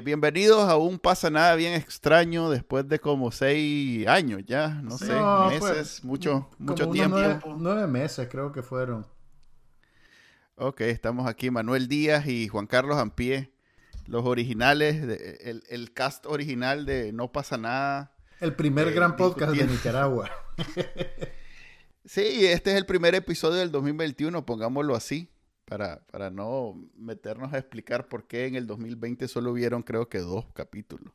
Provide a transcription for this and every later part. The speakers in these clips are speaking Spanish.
Eh, bienvenidos a un pasa nada bien extraño después de como seis años ya, no sé, No, meses, pues, mucho, mucho tiempo. Nueve, nueve meses creo que fueron. Ok, estamos aquí Manuel Díaz y Juan Carlos Ampie, los originales, de- el, el cast original de No pasa nada. El primer Eh, gran podcast de. Nicaragua. Sí, este es el primer episodio del 2021, pongámoslo así, para, para no meternos a explicar por qué en el 2020 solo hubieron creo que dos capítulos.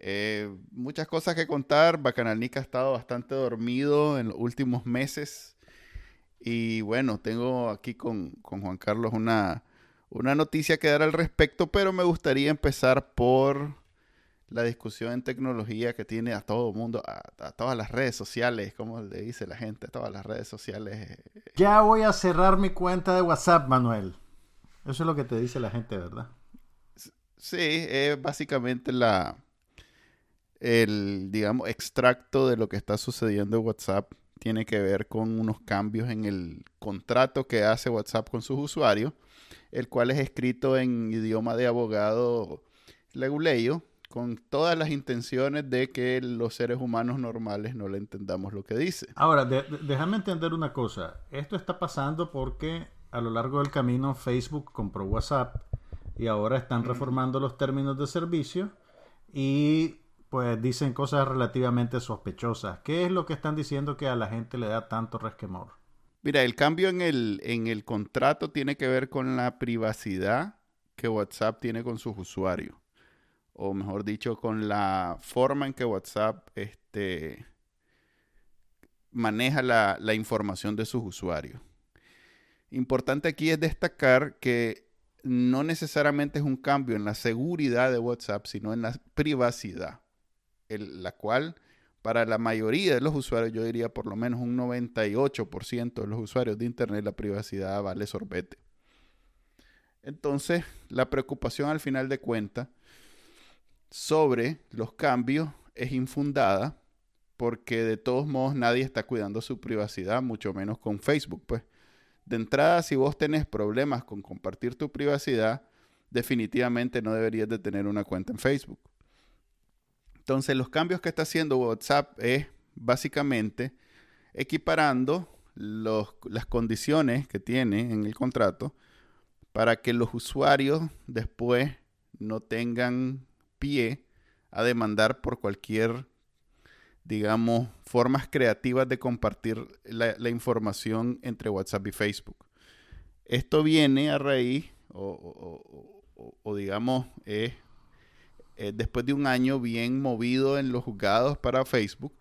Eh, muchas cosas que contar, Bacananica ha estado bastante dormido en los últimos meses y bueno, tengo aquí con, con Juan Carlos una, una noticia que dar al respecto, pero me gustaría empezar por la discusión en tecnología que tiene a todo el mundo, a, a todas las redes sociales, como le dice la gente, a todas las redes sociales. Ya voy a cerrar mi cuenta de WhatsApp, Manuel. Eso es lo que te dice la gente, ¿verdad? Sí, es básicamente la el, digamos, extracto de lo que está sucediendo en WhatsApp tiene que ver con unos cambios en el contrato que hace WhatsApp con sus usuarios, el cual es escrito en idioma de abogado leguleyo, con todas las intenciones de que los seres humanos normales no le entendamos lo que dice. Ahora, de- de- déjame entender una cosa. Esto está pasando porque a lo largo del camino Facebook compró WhatsApp y ahora están reformando los términos de servicio y pues dicen cosas relativamente sospechosas. ¿Qué es lo que están diciendo que a la gente le da tanto resquemor? Mira, el cambio en el, en el contrato tiene que ver con la privacidad que WhatsApp tiene con sus usuarios. O mejor dicho, con la forma en que WhatsApp este, maneja la, la información de sus usuarios. Importante aquí es destacar que no necesariamente es un cambio en la seguridad de WhatsApp, sino en la privacidad, la cual para la mayoría de los usuarios, yo diría por lo menos un 98% de los usuarios de Internet, la privacidad vale sorbete. Entonces, la preocupación al final de cuentas sobre los cambios es infundada porque de todos modos nadie está cuidando su privacidad, mucho menos con Facebook. Pues de entrada, si vos tenés problemas con compartir tu privacidad, definitivamente no deberías de tener una cuenta en Facebook. Entonces, los cambios que está haciendo WhatsApp es básicamente equiparando los- las condiciones que tiene en el contrato para que los usuarios después no tengan pie a demandar por cualquier, digamos, formas creativas de compartir la, información entre WhatsApp y Facebook. Esto viene a raíz, o, digamos, es después de un año bien movido en los juzgados para Facebook,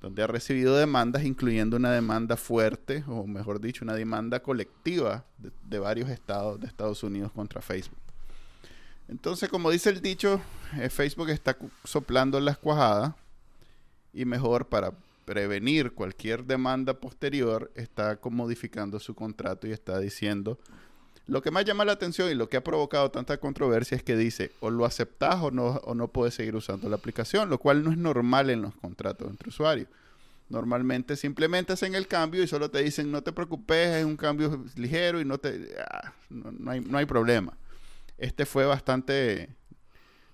donde ha recibido demandas, incluyendo una demanda fuerte, o mejor dicho, una demanda colectiva de varios estados de Estados Unidos contra Facebook. Entonces, como dice el dicho, eh, Facebook está soplando las cuajadas y mejor para prevenir cualquier demanda posterior, está modificando su contrato y está diciendo lo que más llama la atención y lo que ha provocado tanta controversia es que dice o lo aceptas o no, o no puedes seguir usando la aplicación, lo cual no es normal en los contratos entre usuarios. Normalmente simplemente hacen el cambio y solo te dicen no te preocupes, es un cambio ligero y no te ah, no, no hay, no hay problema. Este fue bastante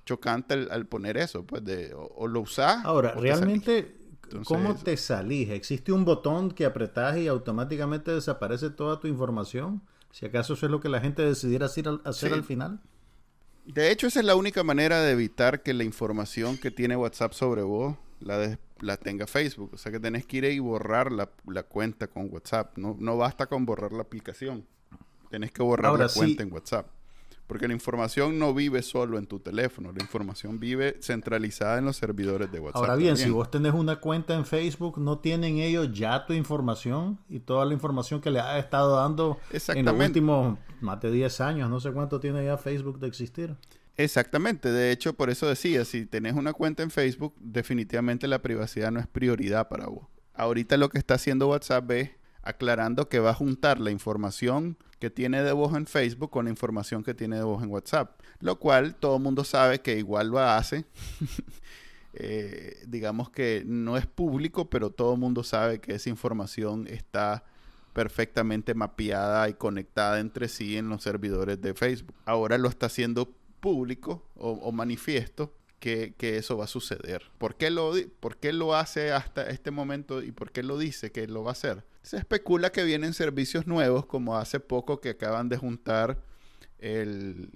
chocante al, al poner eso, pues de o, o lo usás. Ahora, o realmente, Entonces- ¿cómo te salís? ¿Existe un botón que apretás y automáticamente desaparece toda tu información? Si acaso eso es lo que la gente decidiera hacer al, hacer Sí. al final. De hecho, esa es la única manera de evitar que la información que tiene WhatsApp sobre vos la, de- la tenga Facebook. O sea que tenés que ir y borrar la, la cuenta con WhatsApp. No, no basta con borrar la aplicación. Tenés que borrar Ahora la cuenta en WhatsApp. Porque la información no vive solo en tu teléfono. La información vive centralizada en los servidores de WhatsApp. Ahora bien, también. si vos tenés una cuenta en Facebook, ¿no tienen ellos ya tu información y toda la información que le has estado dando en los últimos más de 10 años? No sé cuánto tiene ya Facebook de existir. Exactamente, de hecho, por eso decía, si tenés una cuenta en Facebook, definitivamente la privacidad no es prioridad para vos. Ahorita lo que está haciendo WhatsApp es aclarando que va a juntar la información que tiene de voz en Facebook con la información que tiene de voz en WhatsApp, lo cual todo el mundo sabe que igual lo hace. Eh, digamos que no es público, pero todo el mundo sabe que esa información está perfectamente mapeada y conectada entre sí en los servidores de Facebook. Ahora lo está haciendo público o, manifiesto que, eso va a suceder. ¿Por qué, lo, ¿Por qué lo hace hasta este momento y por qué lo dice que lo va a hacer? Se especula que vienen servicios nuevos, como hace poco que acaban de juntar el,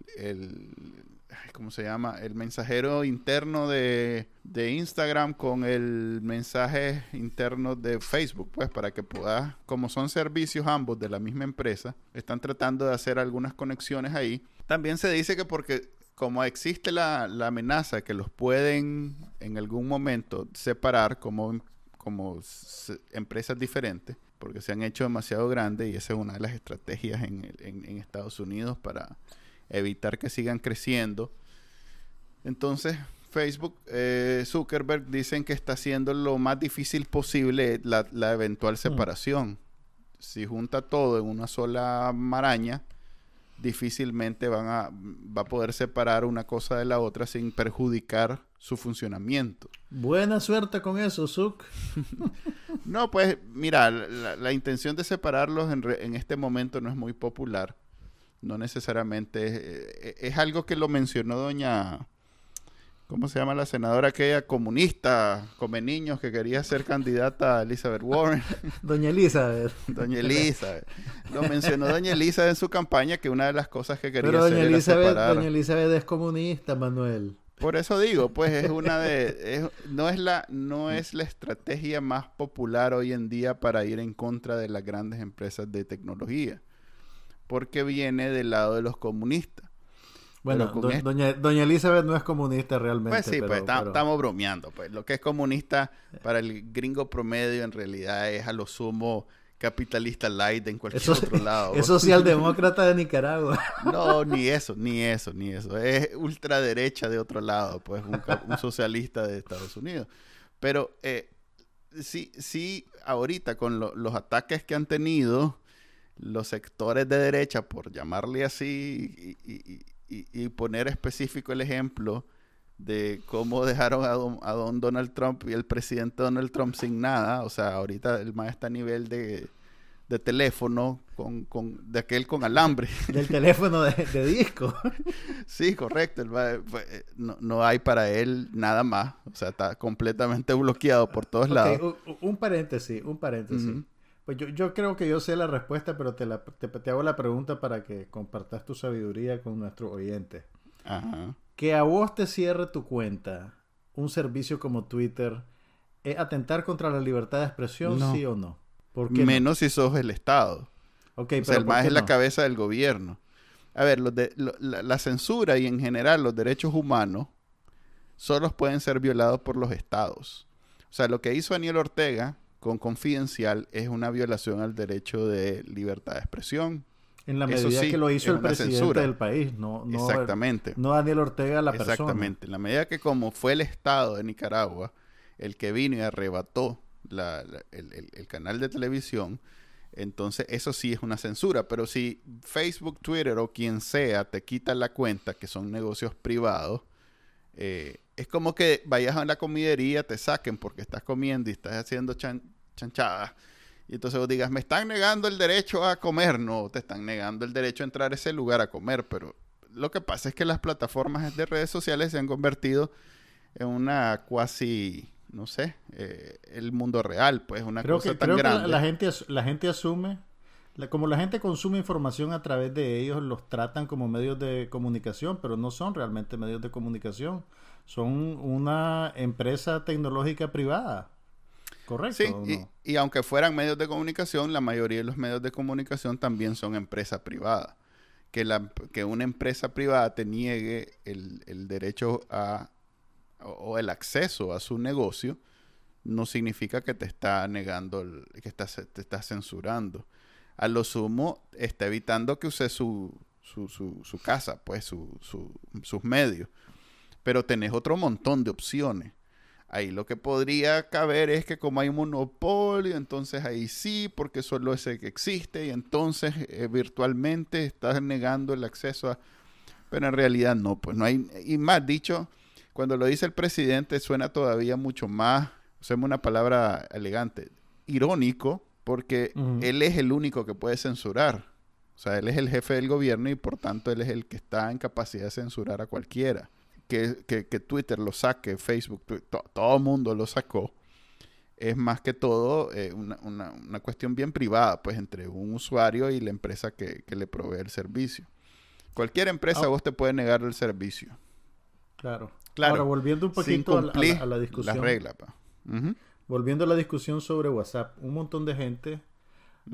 ¿cómo se llama? El mensajero interno de, Instagram con el mensaje interno de Facebook, pues para que puedas, como son servicios ambos de la misma empresa, están tratando de hacer algunas conexiones ahí. También se dice que porque como existe la, la amenaza que los pueden en algún momento separar como, como empresas diferentes, porque se han hecho demasiado grandes y esa es una de las estrategias en, en Estados Unidos para evitar que sigan creciendo. Entonces, Facebook, eh, Zuckerberg dicen que está haciendo lo más difícil posible la, eventual mm. separación. Si junta todo en una sola maraña, difícilmente van a, va a poder separar una cosa de la otra sin perjudicar su funcionamiento. Buena suerte con eso, Zuck. no, pues mira, la, intención de separarlos en, en, este momento no es muy popular no necesariamente eh, es, algo que lo mencionó doña ¿cómo se llama la senadora aquella comunista come niños que quería ser candidata a Elizabeth Warren? Doña Elizabeth. Doña Elizabeth. Lo mencionó Doña Elizabeth en su campaña que una de las cosas que quería Pero doña hacer Elizabeth, era separar. Doña Elizabeth es comunista, Manuel. Por eso digo, pues es una de no es la no es la estrategia más popular hoy en día para ir en contra de las grandes empresas de tecnología porque viene del lado de los comunistas. Bueno, doña, doña, Elizabeth no es comunista realmente. Pues sí, pues estamos bromeando. Pues lo que es comunista para el gringo promedio en realidad es a lo sumo capitalista light en cualquier otro lado. Es socialdemócrata de Nicaragua. No, ni eso, ni eso, ni eso. Es ultraderecha de otro lado, pues un, socialista de Estados Unidos. Pero eh, sí, sí, ahorita con los ataques que han tenido los sectores de derecha, por llamarle así, y, poner específico el ejemplo de cómo dejaron a don, Donald Trump y el presidente Donald Trump sin nada. O sea, ahorita el más está a nivel de, teléfono con, de aquel con alambre. Del teléfono de, disco. sí, correcto. Pues, eh, no, hay para él nada más. O sea, está completamente bloqueado por todos lados. Un, paréntesis, un paréntesis. Pues yo, yo, creo que yo sé la respuesta, pero te, la, te, hago la pregunta para que compartas tu sabiduría con nuestros oyentes. Ajá. Que a vos te cierre tu cuenta un servicio como Twitter, ¿es atentar contra la libertad de expresión, sí o no? ¿Por Menos si sos el Estado. Okay, o sea, el más es la cabeza del gobierno. A ver, los de, la, la, censura y en general los derechos humanos solo pueden ser violados por los estados. O sea, lo que hizo Daniel Ortega con confidencial es una violación al derecho de libertad de expresión. En la medida que lo hizo el presidente del país, no, no, Exactamente. no Daniel Ortega la persona. Exactamente. En la medida que como fue el Estado de Nicaragua el que vino y arrebató el, canal de televisión, entonces eso sí es una censura. Pero si Facebook, Twitter o quien sea te quita la cuenta, que son negocios privados, eh, es como que vayas a la comidería, te saquen porque estás comiendo y estás haciendo chanchadas. Y entonces vos digas, me están negando el derecho a comer. No, te están negando el derecho a entrar a ese lugar a comer. Pero lo que pasa es que las plataformas de redes sociales se han convertido en una cuasi, no sé, eh, el mundo real, pues una cosa tan grande. la, gente, la gente asume, como la gente consume información a través de ellos, los tratan como medios de comunicación, pero no son realmente medios de comunicación son una empresa tecnológica privada. ¿Correcto? Sí, y, aunque fueran medios de comunicación, la mayoría de los medios de comunicación también son empresas privadas. Que, la, que una empresa privada te niegue el, derecho a o, el acceso a su negocio no significa que te está negando, que te está censurando. A lo sumo, está evitando que use su, su, su, casa, pues sus medios pero tenés otro montón de opciones. Ahí lo que podría caber es que como hay un monopolio, entonces ahí sí, porque solo ese que existe y entonces eh, virtualmente estás negando el acceso a... Pero en realidad no, pues no hay... Y más dicho, cuando lo dice el presidente suena todavía mucho más, usemos una palabra elegante, irónico, porque él es el único que puede censurar. O sea, él es el jefe del gobierno y por tanto él es el que está en capacidad de censurar a cualquiera que, Twitter lo saque, Facebook, todo el mundo lo sacó, es más que todo eh, una, cuestión bien privada, pues entre un usuario y la empresa que, le provee el servicio. Cualquier empresa ah. vos te puede negar el servicio. Claro. Claro. Ahora, volviendo un poquito a, la, discusión. La regla, Volviendo a la discusión sobre WhatsApp, un montón de gente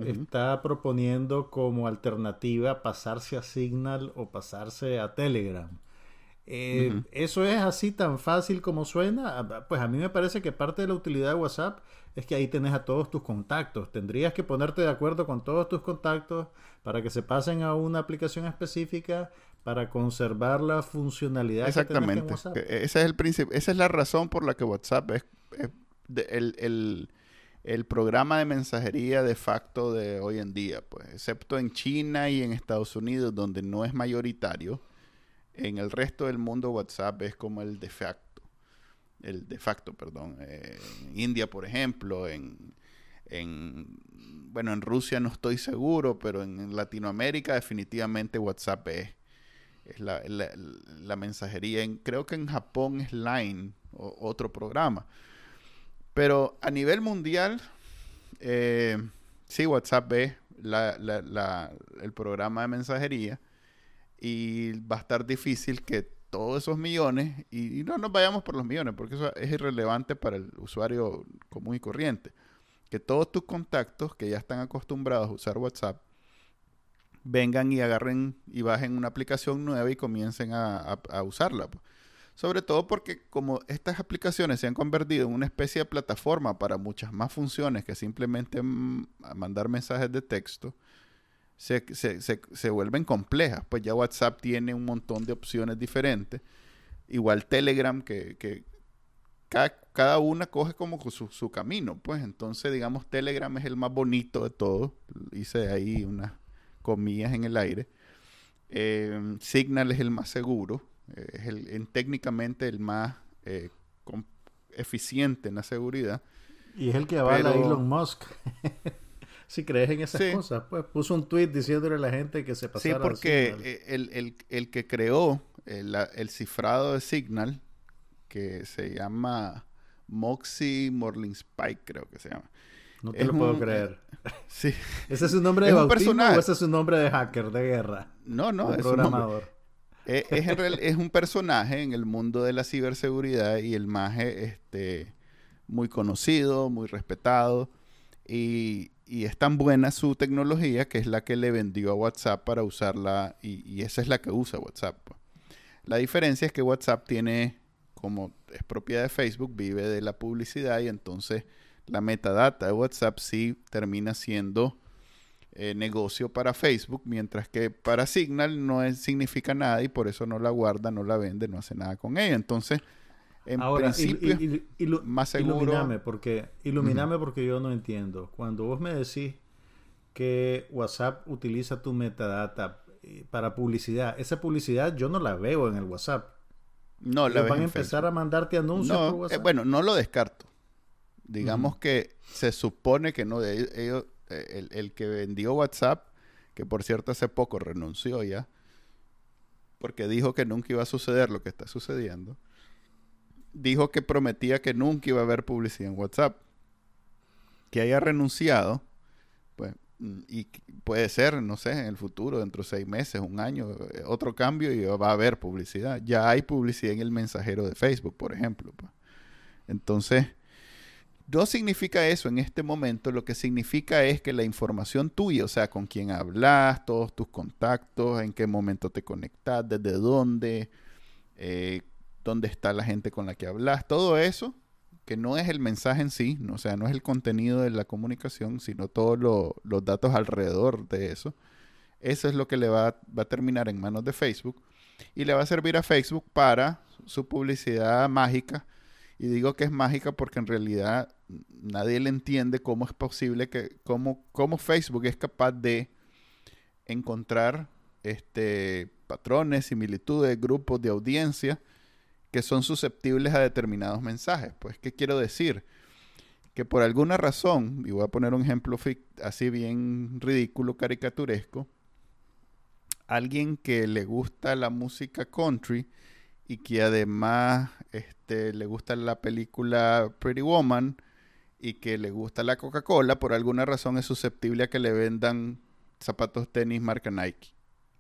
está proponiendo como alternativa pasarse a Signal o pasarse a Telegram. Eh, ¿Eso es así tan fácil como suena? Ah, pues a mí me parece que parte de la utilidad de WhatsApp es que ahí tenés a todos tus contactos. Tendrías que ponerte de acuerdo con todos tus contactos para que se pasen a una aplicación específica para conservar la funcionalidad Exactamente. Que en WhatsApp. Ese es el principio. Esa es la razón por la que WhatsApp es, el, el, programa de mensajería de facto de hoy en día. Pues, excepto en China y en Estados Unidos, donde no es mayoritario en el resto del mundo WhatsApp es como el de facto. El de facto, perdón. Eh, en India, por ejemplo, en, bueno, en Rusia no estoy seguro, pero en Latinoamérica definitivamente WhatsApp es, es la, mensajería. En, creo que en Japón es Line, o, otro programa. Pero a nivel mundial, eh, sí, WhatsApp es el programa de mensajería y va a estar difícil que todos esos millones, y, no nos vayamos por los millones, porque eso es irrelevante para el usuario común y corriente, que todos tus contactos que ya están acostumbrados a usar WhatsApp, vengan y agarren y bajen una aplicación nueva y comiencen a, usarla. Sobre todo porque como estas aplicaciones se han convertido en una especie de plataforma para muchas más funciones que simplemente mandar mensajes de texto, se, se, se, vuelven complejas. Pues ya WhatsApp tiene un montón de opciones diferentes. Igual Telegram, que, que cada, una coge como su, su, camino. Pues entonces, digamos, Telegram es el más bonito de todos. Hice ahí unas comillas en el aire. Eh, Signal es el más seguro. Eh, es el, en, técnicamente el más eh, eficiente en la seguridad. Y es el que avala a Elon Musk. si crees en esas cosas. Pues puso un tweet diciéndole a la gente que se pasara. Sí, porque eh, el, el, que creó el, el, cifrado de Signal, que se llama Moxie Morling Spike, creo que se llama. No te lo puedo creer. sí. ¿Ese es un nombre de bautismo o ese es un nombre de hacker, de guerra? No, no, es programador. Eh, es, es, un personaje en el mundo de la ciberseguridad y el maje este, muy conocido, muy respetado. Y, y es tan buena su tecnología que es la que le vendió a WhatsApp para usarla y, esa es la que usa WhatsApp. La diferencia es que WhatsApp tiene, como es propiedad de Facebook, vive de la publicidad y entonces la metadata de WhatsApp sí termina siendo eh, negocio para Facebook, mientras que para Signal no es, significa nada y por eso no la guarda, no la vende, no hace nada con ella. Entonces, en Ahora, principio, más seguro. Ilumíname porque, ilumíname porque yo no entiendo. Cuando vos me decís que WhatsApp utiliza tu metadata eh, para publicidad, esa publicidad yo no la veo en el WhatsApp. No, la van a empezar a mandarte anuncios por eh, WhatsApp. bueno, no lo descarto. Digamos que se supone que no, de ellos, eh, el, el que vendió WhatsApp, que por cierto hace poco renunció ya, porque dijo que nunca iba a suceder lo que está sucediendo dijo que prometía que nunca iba a haber publicidad en WhatsApp. Que haya renunciado, pues, mm, y puede ser, no sé, en el futuro, dentro de seis meses, un año, eh, otro cambio y va a haber publicidad. Ya hay publicidad en el mensajero de Facebook, por ejemplo. Pues. Entonces, no significa eso en este momento, lo que significa es que la información tuya, o sea, con quién hablas, todos tus contactos, en qué momento te conectas, desde dónde, eh, dónde está la gente con la que hablas, todo eso, que no es el mensaje en sí, o sea, no es el contenido de la comunicación, sino todos los datos alrededor de eso. Eso es lo que le va, va, a terminar en manos de Facebook y le va a servir a Facebook para su publicidad mágica Y digo que es mágica porque en realidad nadie le entiende cómo es posible que, cómo, cómo Facebook es capaz de encontrar este, patrones, similitudes, grupos de audiencia que son susceptibles a determinados mensajes. Pues, ¿qué quiero decir? Que por alguna razón, y voy a poner un ejemplo así bien ridículo, caricaturesco, alguien que le gusta la música country y que además este, le gusta la película Pretty Woman y que le gusta la Coca-Cola, por alguna razón es susceptible a que le vendan zapatos tenis marca Nike,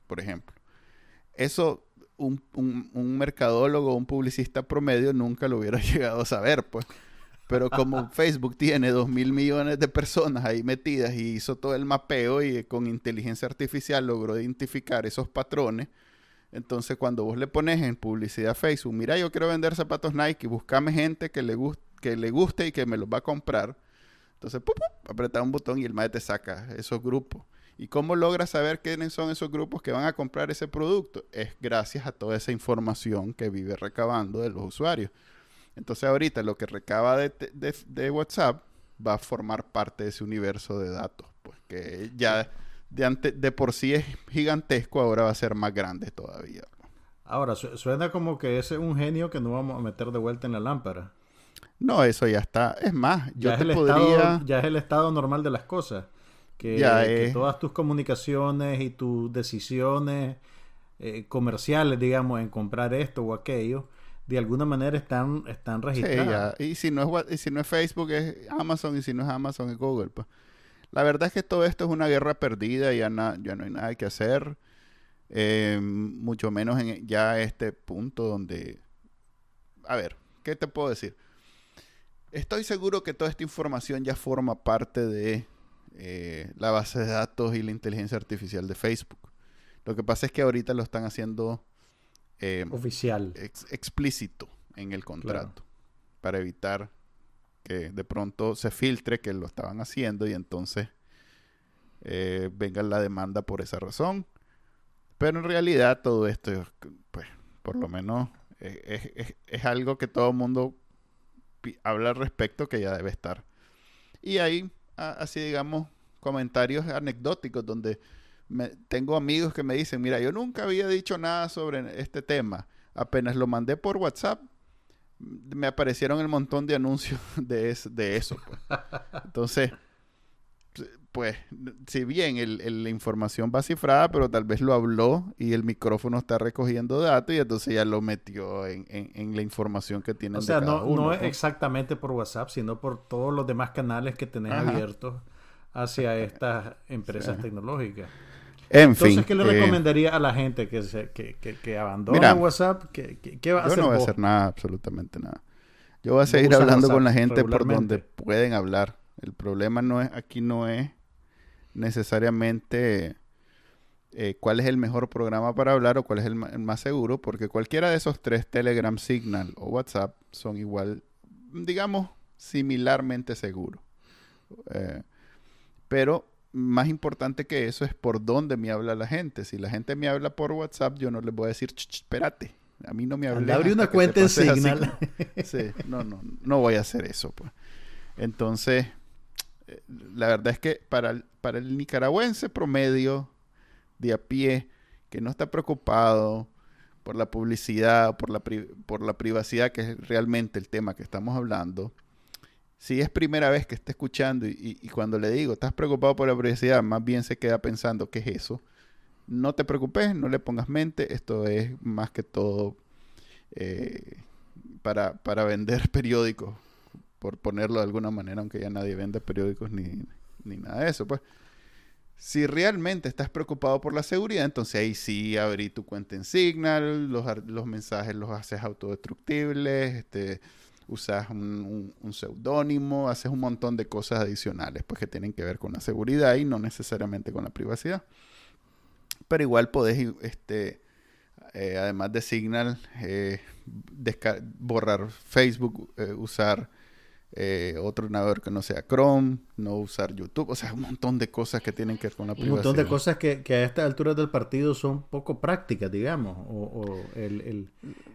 por ejemplo. Eso un, un, un mercadólogo, un publicista promedio nunca lo hubiera llegado a saber, pues. Pero como Facebook tiene dos mil millones de personas ahí metidas y hizo todo el mapeo y con inteligencia artificial logró identificar esos patrones, entonces cuando vos le pones en publicidad a Facebook, mira, yo quiero vender zapatos Nike, buscame gente que le, que le guste y que me los va a comprar. Entonces, ¡pum, apretar un botón y el MAE te saca esos grupos. ¿Y cómo logras saber quiénes son esos grupos que van a comprar ese producto? Es gracias a toda esa información que vive recabando de los usuarios. Entonces ahorita lo que recaba de, WhatsApp va a formar parte de ese universo de datos, pues que ya de, de por sí es gigantesco, ahora va a ser más grande todavía. Ahora, suena como que ese es un genio que no vamos a meter de vuelta en la lámpara. No, eso ya está. Es más, yo ya te podría... ya es el estado normal de las cosas. Que, todas tus comunicaciones y tus decisiones eh, comerciales, digamos, en comprar esto o aquello, de alguna manera están, están registradas. y, si no es, y si no es Facebook, es Amazon, y si no es Amazon, es Google. Pues. La verdad es que todo esto es una guerra perdida, ya, ya no hay nada que hacer. Eh, mucho menos en ya este punto donde... A ver, ¿qué te puedo decir? Estoy seguro que toda esta información ya forma parte de eh, la base de datos y la inteligencia artificial de Facebook. Lo que pasa es que ahorita lo están haciendo eh, oficial, explícito en el contrato para evitar que de pronto se filtre que lo estaban haciendo y entonces eh, venga la demanda por esa razón. Pero en realidad todo esto, pues, por lo menos es, algo que todo el mundo habla al respecto que ya debe estar. Y así digamos, comentarios anecdóticos donde me, tengo amigos que me dicen, mira, yo nunca había dicho nada sobre este tema. Apenas lo mandé por WhatsApp, me aparecieron el montón de anuncios de, de eso. Pues. Entonces, pues, si bien el, la información va cifrada, pero tal vez lo habló y el micrófono está recogiendo datos y entonces ya lo metió en, en, la información que tiene. O sea, no, no es exactamente por WhatsApp, sino por todos los demás canales que tenés abiertos hacia estas empresas tecnológicas. En Entonces, ¿qué le eh, recomendaría a la gente que, se, que, que, abandone WhatsApp? ¿Qué, qué, va a yo hacer? no voy a hacer nada, absolutamente nada. Yo voy a seguir hablando con la gente por donde pueden hablar. El problema no es, aquí no es necesariamente eh, cuál es el mejor programa para hablar o cuál es el, más seguro, porque cualquiera de esos tres, Telegram, Signal o WhatsApp, son igual, digamos, similarmente seguros. Eh, pero más importante que eso es por dónde me habla la gente. Si la gente me habla por WhatsApp, yo no les voy a decir, espérate, a mí no me habla. Abre una cuenta en Signal. Sí, no, no, no voy a hacer eso. Pues. Entonces, la verdad es que para el, para el nicaragüense promedio de a pie, que no está preocupado por la publicidad, por la, por la privacidad, que es realmente el tema que estamos hablando, si es primera vez que está escuchando y, cuando le digo, estás preocupado por la privacidad, más bien se queda pensando, ¿qué es eso? No te preocupes, no le pongas mente, esto es más que todo eh, para, para vender periódicos por ponerlo de alguna manera, aunque ya nadie vende periódicos ni, nada de eso, pues. Si realmente estás preocupado por la seguridad, entonces ahí sí abrí tu cuenta en Signal, los, los mensajes los haces autodestructibles, este, usas un, un, seudónimo, haces un montón de cosas adicionales pues, que tienen que ver con la seguridad y no necesariamente con la privacidad. Pero igual podés, este, eh, además de Signal, eh, borrar Facebook, eh, usar eh, otro navegador que no sea Chrome, no usar YouTube, o sea, un montón de cosas que tienen que ver con la privacidad. Un montón de cosas que, que a estas alturas del partido son poco prácticas, digamos, o, o el, el,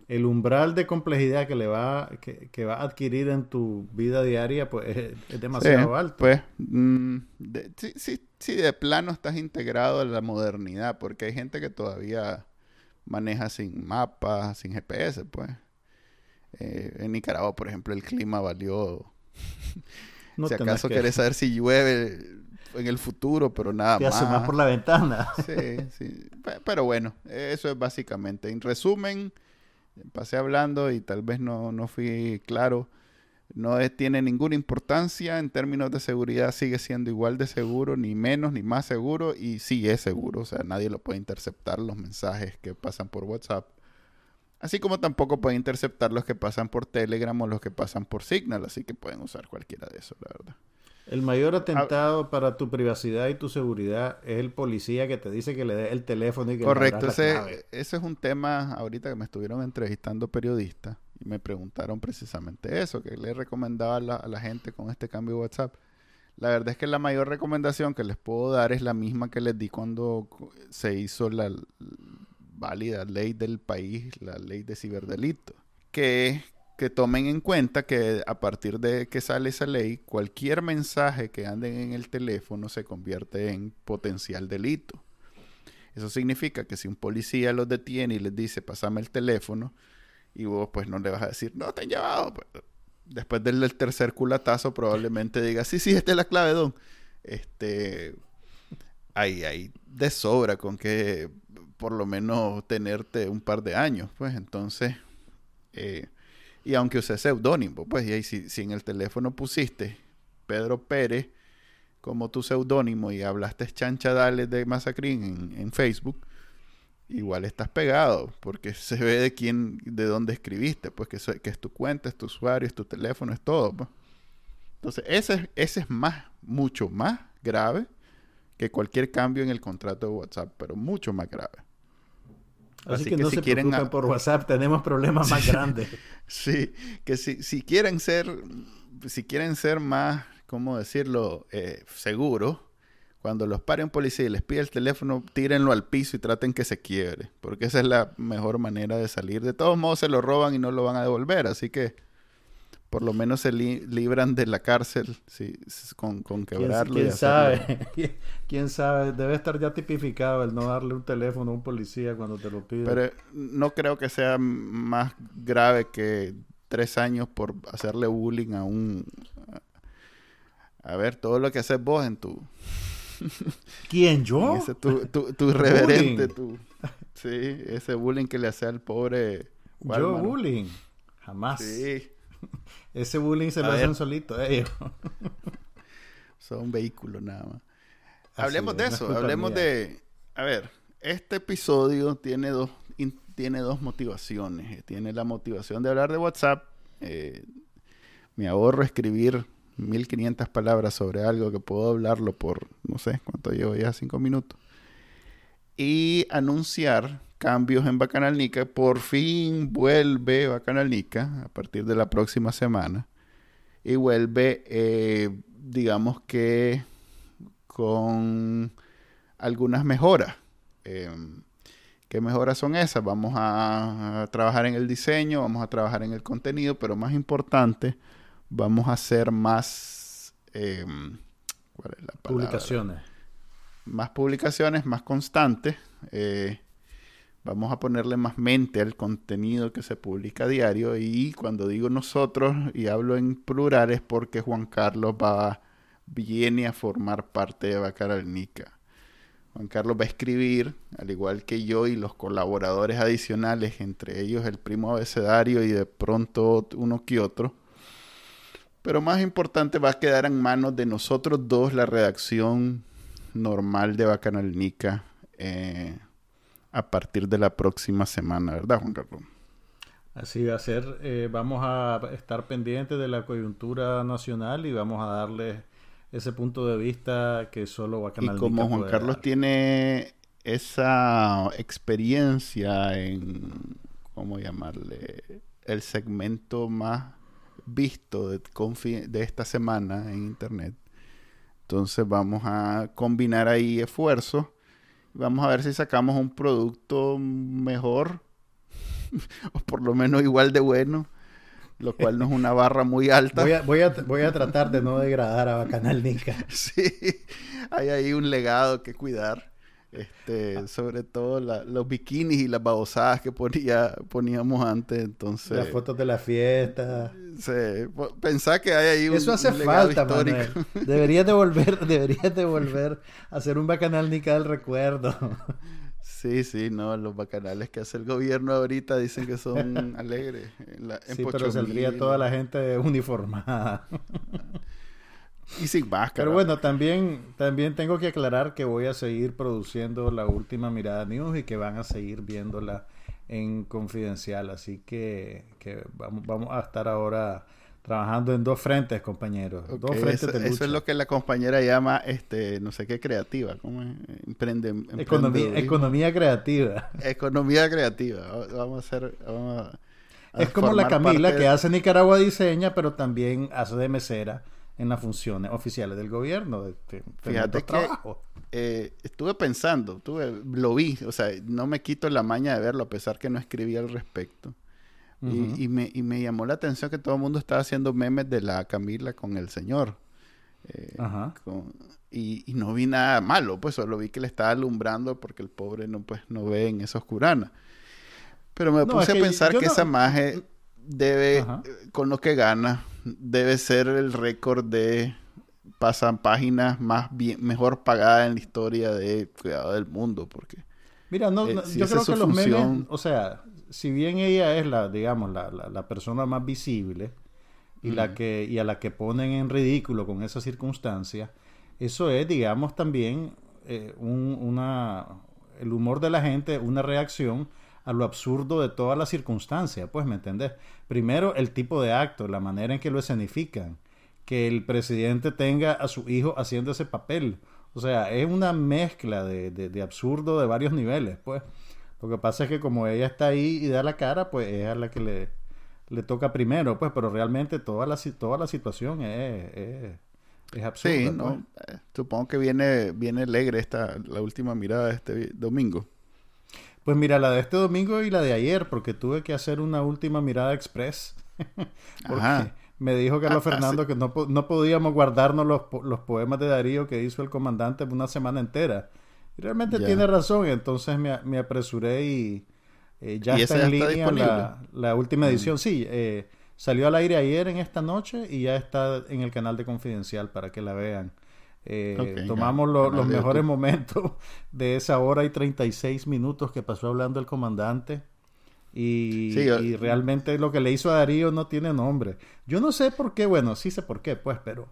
el, umbral de complejidad que le va que, que, va a adquirir en tu vida diaria pues es, es demasiado sí, alto. Pues mm, de, sí, sí, sí, de plano estás integrado a la modernidad, porque hay gente que todavía maneja sin mapas, sin GPS, pues. Eh, en Nicaragua, por ejemplo, el clima valió. No si acaso que... querés saber si llueve en el futuro, pero nada Te más. Te por la ventana. Sí, sí. Pero bueno, eso es básicamente. En resumen, pasé hablando y tal vez no, no fui claro. No es, tiene ninguna importancia en términos de seguridad, sigue siendo igual de seguro, ni menos ni más seguro, y sí es seguro, o sea, nadie lo puede interceptar los mensajes que pasan por WhatsApp. Así como tampoco puede interceptar los que pasan por Telegram o los que pasan por Signal, así que pueden usar cualquiera de esos, la verdad. El mayor atentado ah, para tu privacidad y tu seguridad es el policía que te dice que le dé el teléfono y que Correcto, le ese, clave. ese es un tema ahorita que me estuvieron entrevistando periodistas y me preguntaron precisamente eso, que le recomendaba a la, a la gente con este cambio de WhatsApp. La verdad es que la mayor recomendación que les puedo dar es la misma que les di cuando se hizo la, válida ley del país, la ley de ciberdelito, que, que tomen en cuenta que a partir de que sale esa ley, cualquier mensaje que anden en el teléfono se convierte en potencial delito. Eso significa que si un policía los detiene y les dice, pasame el teléfono, y vos pues no le vas a decir, no, te han llevado. Pues, después del, tercer culatazo probablemente diga, sí, sí, esta es la clave, don. Este, hay, hay de sobra con que por lo menos tenerte un par de años, pues entonces, eh, y aunque use seudónimo, pues, y ahí si, si en el teléfono pusiste Pedro Pérez como tu seudónimo y hablaste chanchadales de Masacrín en, en, Facebook, igual estás pegado, porque se ve de quién, de dónde escribiste, pues que, que es tu cuenta, es tu usuario, es tu teléfono, es todo. Pues. Entonces, ese, ese es más, mucho más grave que cualquier cambio en el contrato de WhatsApp, pero mucho más grave. Así, Así que, que, no si se quieren por WhatsApp, tenemos problemas más grandes. sí, que si, si quieren ser, si quieren ser más, ¿cómo decirlo?, eh, seguros, cuando los pare un policía y les pide el teléfono, tírenlo al piso y traten que se quiebre, porque esa es la mejor manera de salir. De todos modos se lo roban y no lo van a devolver, así que por lo menos se li libran de la cárcel sí, con, con quebrarlo. ¿Quién, quién sabe? ¿Quién sabe? Debe estar ya tipificado el no darle un teléfono a un policía cuando te lo pide. Pero no creo que sea más grave que tres años por hacerle bullying a un... A ver, todo lo que haces vos en tu... ¿Quién, yo? Ese, tu, tu, tu reverente, tu... Sí, ese bullying que le hace al pobre... Yo bullying. Jamás. Sí. Ese bullying se a lo ver. hacen solito ellos. Son un vehículo nada más. Hablemos de eso, hablemos mía. de... A ver, este episodio tiene dos, in, tiene dos motivaciones. Tiene la motivación de hablar de WhatsApp. Eh, me ahorro escribir 1500 palabras sobre algo que puedo hablarlo por, no sé, cuánto llevo ya, cinco minutos. Y anunciar cambios en Bacanalnica. Por fin vuelve Bacanalnica a partir de la próxima semana. Y vuelve, eh, digamos que con algunas mejoras. Eh, ¿Qué mejoras son esas? Vamos a, a, trabajar en el diseño, vamos a trabajar en el contenido, pero más importante, vamos a hacer más... Eh, ¿Cuál es la palabra? Publicaciones. Más publicaciones, más constantes. Eh, vamos a ponerle más mente al contenido que se publica a diario y cuando digo nosotros y hablo en plural es porque Juan Carlos va viene a formar parte de Bacaralnica. Juan Carlos va a escribir, al igual que yo y los colaboradores adicionales, entre ellos el primo abecedario y de pronto uno que otro. Pero más importante va a quedar en manos de nosotros dos la redacción normal de Bacanalnica. Eh, a partir de la próxima semana, ¿verdad, Juan Carlos? Así va a ser. Eh, vamos a estar pendientes de la coyuntura nacional y vamos a darle ese punto de vista que solo Bacanal Y como Juan Carlos dar. tiene esa experiencia en, ¿cómo llamarle? El segmento más visto de, de esta semana en internet. Entonces vamos a combinar ahí esfuerzos. Vamos a ver si sacamos un producto mejor o por lo menos igual de bueno, lo cual no es una barra muy alta. Voy a, voy a, voy a tratar de no degradar a Bacanal Nica. sí, hay ahí un legado que cuidar. Este, ah. sobre todo los bikinis y las babosadas que ponía, poníamos antes, entonces... Las fotos de la fiesta. Sí, pensá que hay ahí un Eso hace falta, histórico. Deberías de volver, deberías de volver a hacer un bacanal Nica del recuerdo. Sí, sí, no, los bacanales que hace el gobierno ahorita dicen que son alegres. En sí, pero saldría toda la gente uniformada. Y sin máscara. Pero bueno, también, también tengo que aclarar que voy a seguir produciendo la última mirada news y que van a seguir viéndola en confidencial. Así que, que vamos, vamos a estar ahora Trabajando en dos frentes, compañeros. dos frentes eso, de lucha. Eso es lo que la compañera llama, este, no sé qué, creativa. ¿Cómo es? Emprende, economía, economía creativa. Economía creativa. Vamos a hacer... Vamos a, es como la Camila que hace Nicaragua Diseña, pero también hace de mesera en las funciones oficiales del gobierno. De, Fíjate que eh, estuve pensando, tuve, lo vi, o sea, no me quito la maña de verlo a pesar que no escribí al respecto y, me, y, me, llamó la atención que todo el mundo estaba haciendo memes de la Camila con el señor. Eh, y, y, no vi nada malo, pues solo vi que le estaba alumbrando porque el pobre no, pues, no ve en esa oscurana. Pero me puse a pensar que esa magia debe, con lo que gana, debe ser el récord de pasan páginas más bien, mejor pagada en la historia de Cuidado del Mundo, porque... Mira, no, eh, yo creo que los memes, o sea, si bien ella es la, digamos, la, la, persona más visible y, la que, y a la que ponen en ridículo con esa circunstancia, eso es, digamos, también eh, un, una, el humor de la gente, una reacción a lo absurdo de todas las circunstancias, pues, ¿me entendés? Primero, el tipo de acto, la manera en que lo escenifican, que el presidente tenga a su hijo haciendo ese papel. O sea, es una mezcla de, de, de absurdo de varios niveles, pues. Lo que pasa es que como ella está ahí y da la cara, pues es a la que le, le toca primero, pues, pero realmente toda la, toda la situación es, es, absurda. Sí, ¿no? Pues. Eh, supongo que viene, viene alegre esta, la última mirada de este domingo. Pues mira, la de este domingo y la de ayer, porque tuve que hacer una última mirada express. porque me dijo Carlos ah, ah, Fernando que no, no podíamos guardarnos los, los poemas de Darío que hizo el comandante una semana entera realmente tiene razón, entonces me, me apresuré y eh, ya está en línea la, la, última mm. edición. Sí, eh, salió al aire ayer en esta noche y ya está en el canal de Confidencial para que la vean. Eh, tomamos los mejores momentos de esa hora y 36 minutos que pasó hablando el comandante. Y, y, realmente lo que le hizo a Darío no tiene nombre. Yo no sé por qué, bueno, sí sé por qué, pues, pero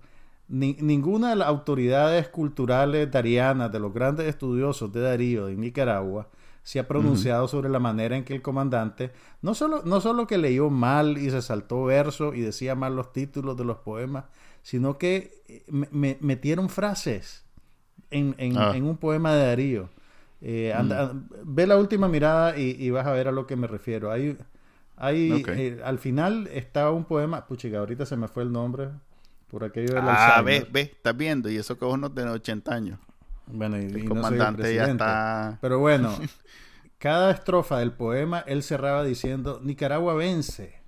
ninguna de las autoridades culturales darianas, de los grandes estudiosos de Darío de Nicaragua, se ha pronunciado sobre la manera en que el comandante no solo, no solo que leyó mal y se saltó verso y decía mal los títulos de los poemas, sino que eh, me, metieron frases en, ah. en, un poema de Darío. Eh, ve la última mirada y, vas a ver a lo que me refiero. Hay, hay eh, al final está un poema, puchiga, ahorita se me fue el nombre, por aquello del Ah, ve, ve, estás viendo. Y eso que vos no tenés 80 años. Bueno, y, el comandante ya está. Pero bueno, cada estrofa del poema él cerraba diciendo: Nicaragua vence.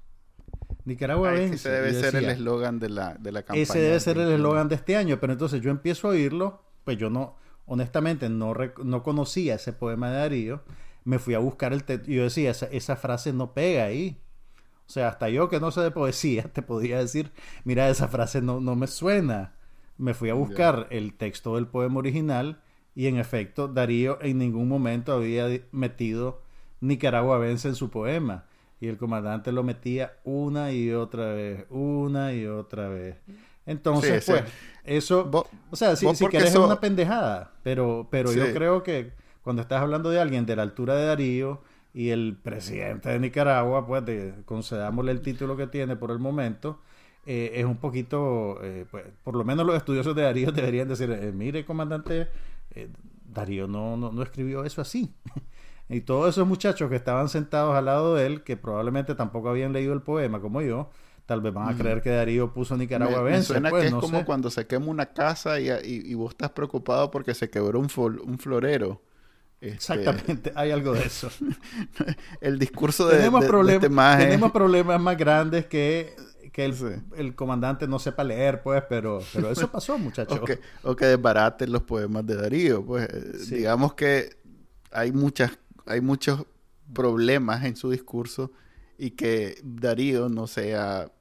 Nicaragua vence. Ese debe ser el eslogan de la, de la campaña. Ese debe ser el eslogan de este año. Pero entonces yo empiezo a oírlo. Pues yo no, honestamente, no, no conocía ese poema de Darío. Me fui a buscar el texto. Y yo decía: esa, esa frase no pega ahí. O sea, hasta yo que no sé de poesía te podía decir, mira, esa frase no, no me suena. Me fui a buscar el texto del poema original y en efecto Darío en ningún momento había metido Nicaragua vence en su poema. Y el comandante lo metía una y otra vez, una y otra vez. Entonces, pues, eso, o sea, si, si querés es una pendejada, pero, pero yo creo que cuando estás hablando de alguien de la altura de Darío, y el presidente de Nicaragua, pues de, concedámosle el título que tiene por el momento, eh, es un poquito, eh, pues, por lo menos los estudiosos de Darío deberían decir, eh, mire comandante, Darío no, no, no, escribió eso así. Y todos esos muchachos que estaban sentados al lado de él, que probablemente tampoco habían leído el poema como yo, tal vez van a creer que Darío puso Nicaragua me, me vence. suena pues, que es no como sé. cuando se quema una casa y, y- y vos estás preocupado porque se quebró un, fol- un florero. Este, Exactamente, hay algo de eso. El discurso de, tenemos, de- de problemas, este tenemos problemas más grandes que, que el, Sí. el comandante no sepa leer, pues, pero, pero eso pasó, muchachos. o que, o que desbaraten los poemas de Darío. Pues eh, Sí. digamos que hay muchas, hay muchos problemas en su discurso y que Darío no sea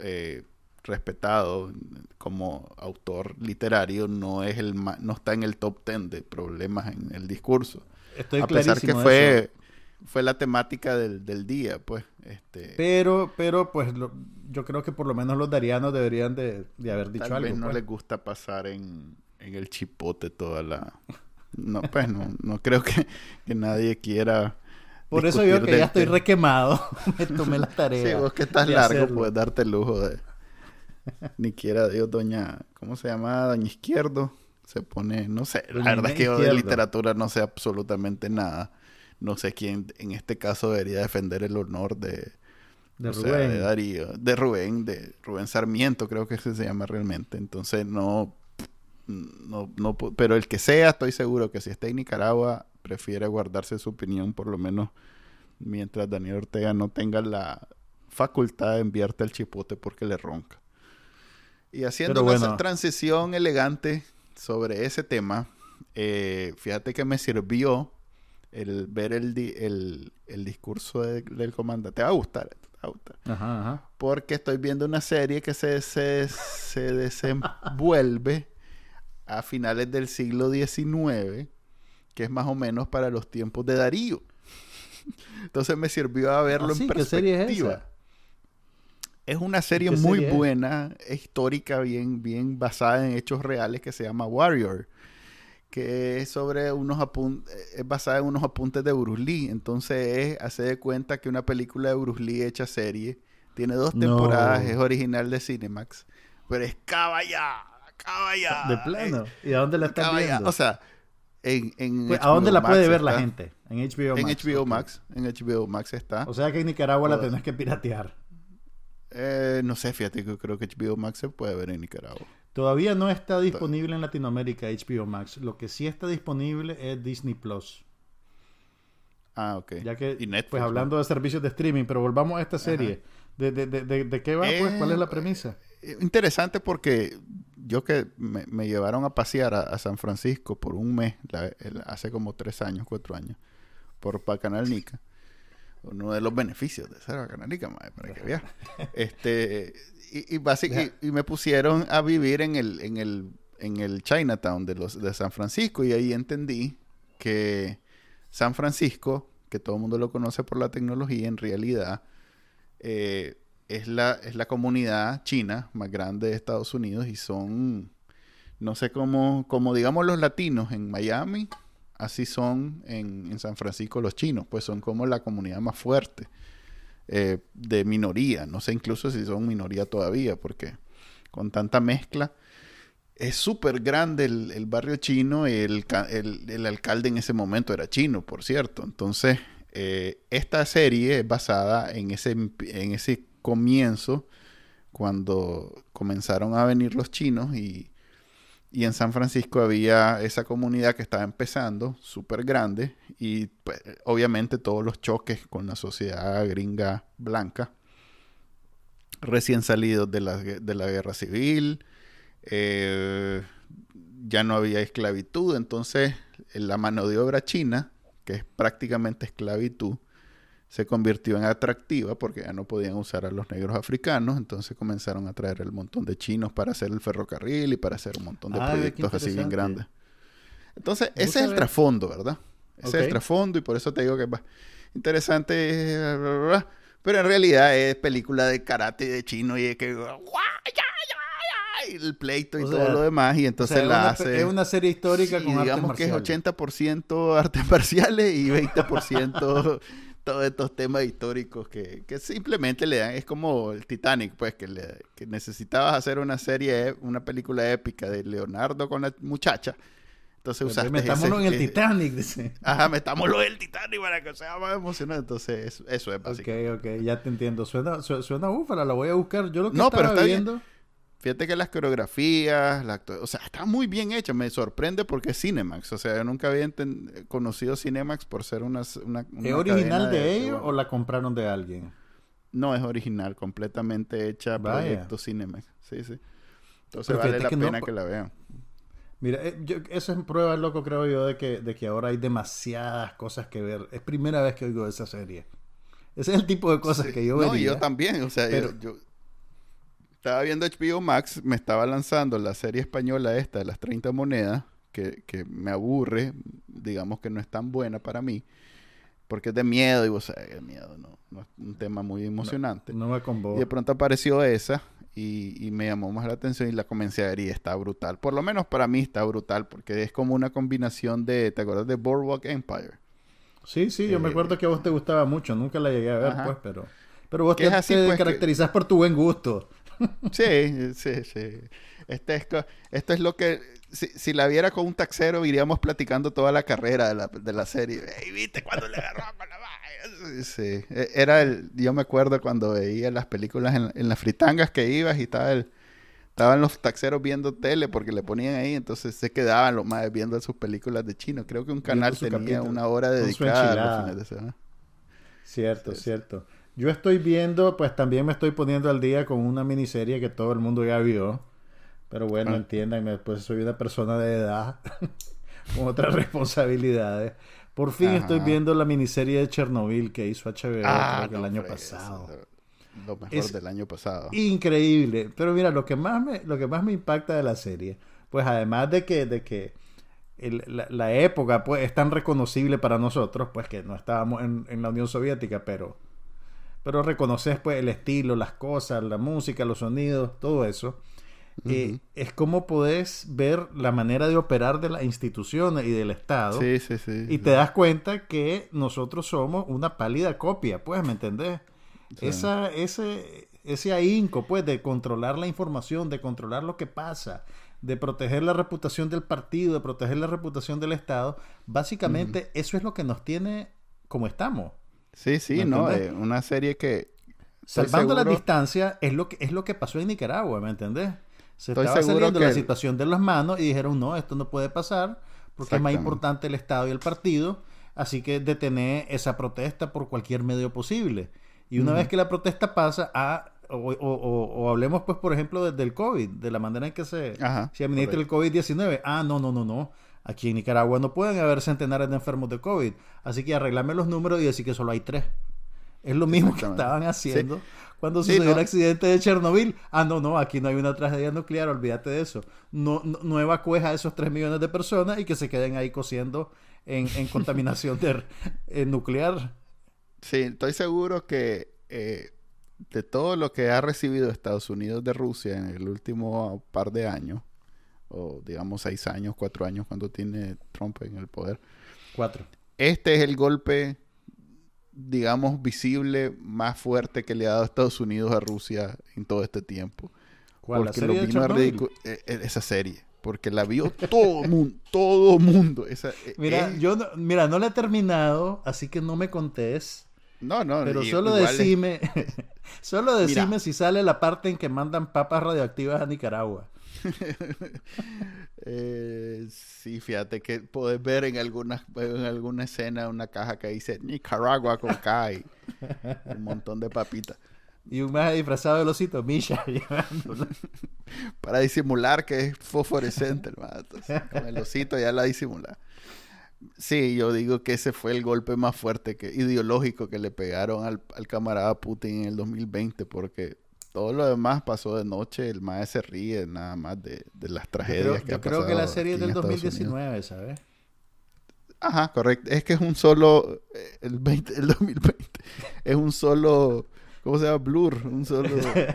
eh, respetado como autor literario no es el ma- no está en el top 10 de problemas en el discurso. Estoy a pesar que fue eso. fue la temática del, del día, pues este Pero, pero, pues, lo- yo creo que por lo menos los darianos deberían de, de haber dicho Tal algo. vez no pues. les gusta pasar en, en el chipote toda la... No, pues no, no creo que, que nadie quiera... Por eso yo que ya estoy requemado, me tomé la tarea. Sí, vos que estás largo hacerlo. puedes darte el lujo de... Ni quiera Dios, doña... ¿Cómo se llama? Doña Izquierdo. Se pone... No sé, la verdad es que yo de literatura no sé absolutamente nada. No sé quién en este caso debería defender el honor de... De sea, Rubén. de Darío, de Rubén, de Rubén Sarmiento, creo que ese se llama realmente. Entonces no, no, no, pero el que sea, estoy seguro que si está en Nicaragua, prefiere guardarse su opinión, por lo menos mientras Daniel Ortega no tenga la facultad de enviarte el chipote porque le ronca. Y haciendo bueno. transición elegante sobre ese tema, eh, fíjate que me sirvió el ver el, di- el, el discurso de- del comandante. Te va a gustar, te va a gustar. Ajá, ajá. Porque estoy viendo una serie que se, se, se desenvuelve a finales del siglo XIX, que es más o menos para los tiempos de Darío. Entonces me sirvió a verlo Ah, en sí, ¿qué serie es perspectiva. esa? Es una serie ¿Qué muy serie buena, es histórica, bien, bien basada en hechos reales, que se llama Warrior, que es sobre unos apun- es basada en unos apuntes de Bruce Lee. Entonces es hacer de cuenta que una película de Bruce Lee hecha serie tiene dos No. temporadas, es original de Cinemax, pero es caballá, De plano. ¿Y a dónde la estás caballá. viendo? O sea, en, en Pues, ¿A dónde HBO la puede ver la gente? En HBO En Max. HBO ok. Max, en HBO Max está. O sea que en Nicaragua la tenés que piratear. Eh, no sé, fíjate que creo que HBO Max se puede ver en Nicaragua. Todavía no está disponible en Latinoamérica HBO Max. Lo que sí está disponible es Disney Plus. Ah, ok. Ya que, y Netflix. pues ¿no? hablando de servicios de streaming, pero volvamos a esta serie. ¿De, de, de, qué va? Pues, ¿Cuál es la Eh, premisa? Eh, Interesante porque yo que me, me llevaron a pasear a, a San Francisco por un mes, la- el- hace como tres años, cuatro años, por para Canal Nica. Uno de los beneficios de ser a Canal Nica, mae, para que veas. Este, y, y- y me pusieron a vivir en el, en el, en el Chinatown de, los, de San Francisco y ahí entendí que San Francisco, que todo el mundo lo conoce por la tecnología, en realidad eh, es, la, es la comunidad china más grande de Estados Unidos y son, no sé cómo, como digamos los latinos en Miami, así son en, en San Francisco los chinos, pues son como la comunidad más fuerte eh, de minoría, no sé incluso si son minoría todavía, porque con tanta mezcla. Es súper grande el, el barrio chino el- el alcalde en ese momento era chino, por cierto. Entonces, eh, esta serie es basada en ese, en ese comienzo, cuando comenzaron a venir los chinos y, y en San Francisco había esa comunidad que estaba empezando, súper grande, y pues, obviamente todos los choques con la sociedad gringa blanca, recién salidos de la, de la guerra civil, eh, ya no había esclavitud, entonces la mano de obra china, que es prácticamente esclavitud, se convirtió en atractiva porque ya no podían usar a los negros africanos, entonces comenzaron a traer el montón de chinos para hacer el ferrocarril y para hacer un montón de Ah, proyectos así bien grandes. Entonces, Me ese es el ver. trasfondo, ¿verdad? Ese es Ok. el trasfondo y por eso te digo que es interesante, pero en realidad es película de karate de chino y de que el pleito y O todo sea, lo demás y O entonces sea, es la una, hace es una serie histórica Sí, con artes digamos que es marciales. 80% artes marciales y 20% todos estos temas históricos que, que simplemente le dan, es como el Titanic, pues, que, le- que necesitabas hacer una serie, una película épica de Leonardo con la muchacha. Entonces usaste Metámonos ese- en el eh, Titanic, dice. Ajá, metámoslo en el Titanic para que sea más emocionante. Entonces, eso, eso es Ok, básicamente. ok, ya te entiendo. Suena, su- suena búfala, la voy a buscar. Yo lo que No, pero estaba está bien. Fíjate que las coreografías, la o sea, está muy bien hecha. Me sorprende porque es Cinemax. O sea, yo nunca había conocido Cinemax por ser una... una, una ¿Es original de, ellos o la compraron de alguien? No, es original, completamente hecha Vaya. proyecto Cinemax. Sí, sí. Entonces Pero vale la que no- pena que la vean. Mira, eh, yo, eso es prueba, loco, creo yo, de que, de que ahora hay demasiadas cosas que ver. Es primera vez que oigo esa serie. Ese es el tipo de cosas que yo no, vería. y yo también. O sea, yo, estaba viendo HBO Max, me estaba lanzando la serie española esta de las 30 monedas, que, que me aburre, digamos que no es tan buena para mí, porque es de miedo, y vos sabés, el miedo no, no es un tema muy emocionante. No me Y convoca. de pronto apareció esa y, y me llamó más la atención y la comencé a ver y está brutal. Por lo menos para mí está brutal porque es como una combinación de, ¿te acuerdas de Boardwalk Empire? Sí, sí, yo me Eh, acuerdo que a vos te gustaba mucho. Nunca la llegué a ver, Ajá. pues, pero... Pero vos te, así, te pues, que- caracterizás por tu buen gusto. Sí, sí, sí. Este es, esto es lo que, si, si la viera con un taxero, iríamos platicando toda la carrera de la, de la serie. Ey, ¿viste cuando le agarró con la? Sí, e- era el, yo me acuerdo cuando veía las películas en, en las fritangas que ibas y estaba el, estaban los taxeros viendo tele porque le ponían ahí, entonces se quedaban los más viendo sus películas de chino. Creo que un canal tenía capítulo, una hora dedicada a los fines de semana. Cierto, Sí, sí. Yo estoy viendo, pues también me estoy poniendo al día con una miniserie que todo el mundo ya vio. Pero bueno, Ah. entiéndanme, pues soy una persona de edad con otras responsabilidades. Por fin Ajá. estoy viendo la miniserie de Chernobyl que hizo HBO creo que el año fregues, pasado. Lo mejor Es- del año pasado. Increíble. Pero mira, lo que más me, lo que más me impacta de la serie, pues además de que, de que el- la, la época pues, es tan reconocible para nosotros, pues que no estábamos en, en la Unión Soviética, pero, pero reconoces pues el estilo, las cosas, la música, los sonidos, todo eso. Eh, es como podés ver la manera de operar de las instituciones y del Estado. Sí, sí, sí. Y te das cuenta que nosotros somos una pálida copia, pues, ¿me entendés? Sí. Esa, ese, ese ahínco, pues, de controlar la información, de controlar lo que pasa, de proteger la reputación del partido, de proteger la reputación del Estado, básicamente eso es lo que nos tiene como estamos. Sí, sí, ¿Me no, eh, una serie que Salvando la distancia es lo que es lo que pasó en Nicaragua, ¿me entendés? Se Estoy estaba saliendo que la situación de las manos y dijeron, no, esto no puede pasar porque es más importante el Estado y el partido, así que detener esa protesta por cualquier medio posible. Y una vez que la protesta pasa a... O, o- o- o hablemos, pues, por ejemplo, desde el COVID, de la manera en que se, Ajá, se administra el COVID-19. Ah, no, no, no, no. Aquí en Nicaragua no pueden haber centenares de enfermos de COVID. Así que arreglame los números y decir que solo hay tres. Es lo mismo que estaban haciendo cuando Sí, sucedió no. el accidente de Chernobyl. Ah, no, no, aquí no hay una tragedia nuclear, olvídate de eso. No, no, no a esos 3 millones de personas y que se queden ahí cociendo en, en contaminación de, eh, nuclear. Sí, estoy seguro que eh, de todo lo que ha recibido Estados Unidos de Rusia en el último par de años, o digamos seis años, cuatro años cuando tiene Trump en el poder, Cuatro. este es el golpe, digamos, visible más fuerte que le ha dado Estados Unidos a Rusia en todo este tiempo. ¿Cuál? ¿La Porque serie lo de vino eh, eh, esa serie. Porque la vio todo mundo, todo mundo. Esa, eh, Mira, yo no, mira, no la he terminado, así que no me contés. no, no, Pero solo igual es- decime, solo decime Mira. si sale la parte en que mandan papas radioactivas a Nicaragua. Eh, sí, fíjate que puedes ver en alguna, en alguna escena una caja que dice Nicaragua con K y un montón de papitas. Y un más disfrazado de osito, Misha, llevándolo. Para disimular que es fosforescente, hermano. Entonces, con el osito ya la disimula. Sí, yo digo que ese fue el golpe más fuerte que ideológico que le pegaron al, al camarada Putin en el 2020, porque todo lo demás pasó de noche, el más se ríe nada más de, de las tragedias creo, que yo ha creo que la serie es del Estados Unidos. 2019, ¿sabes? Ajá, correcto. Es que es un solo, eh, el, 20, el 2020, es un solo, ¿cómo se llama? Blur, un solo,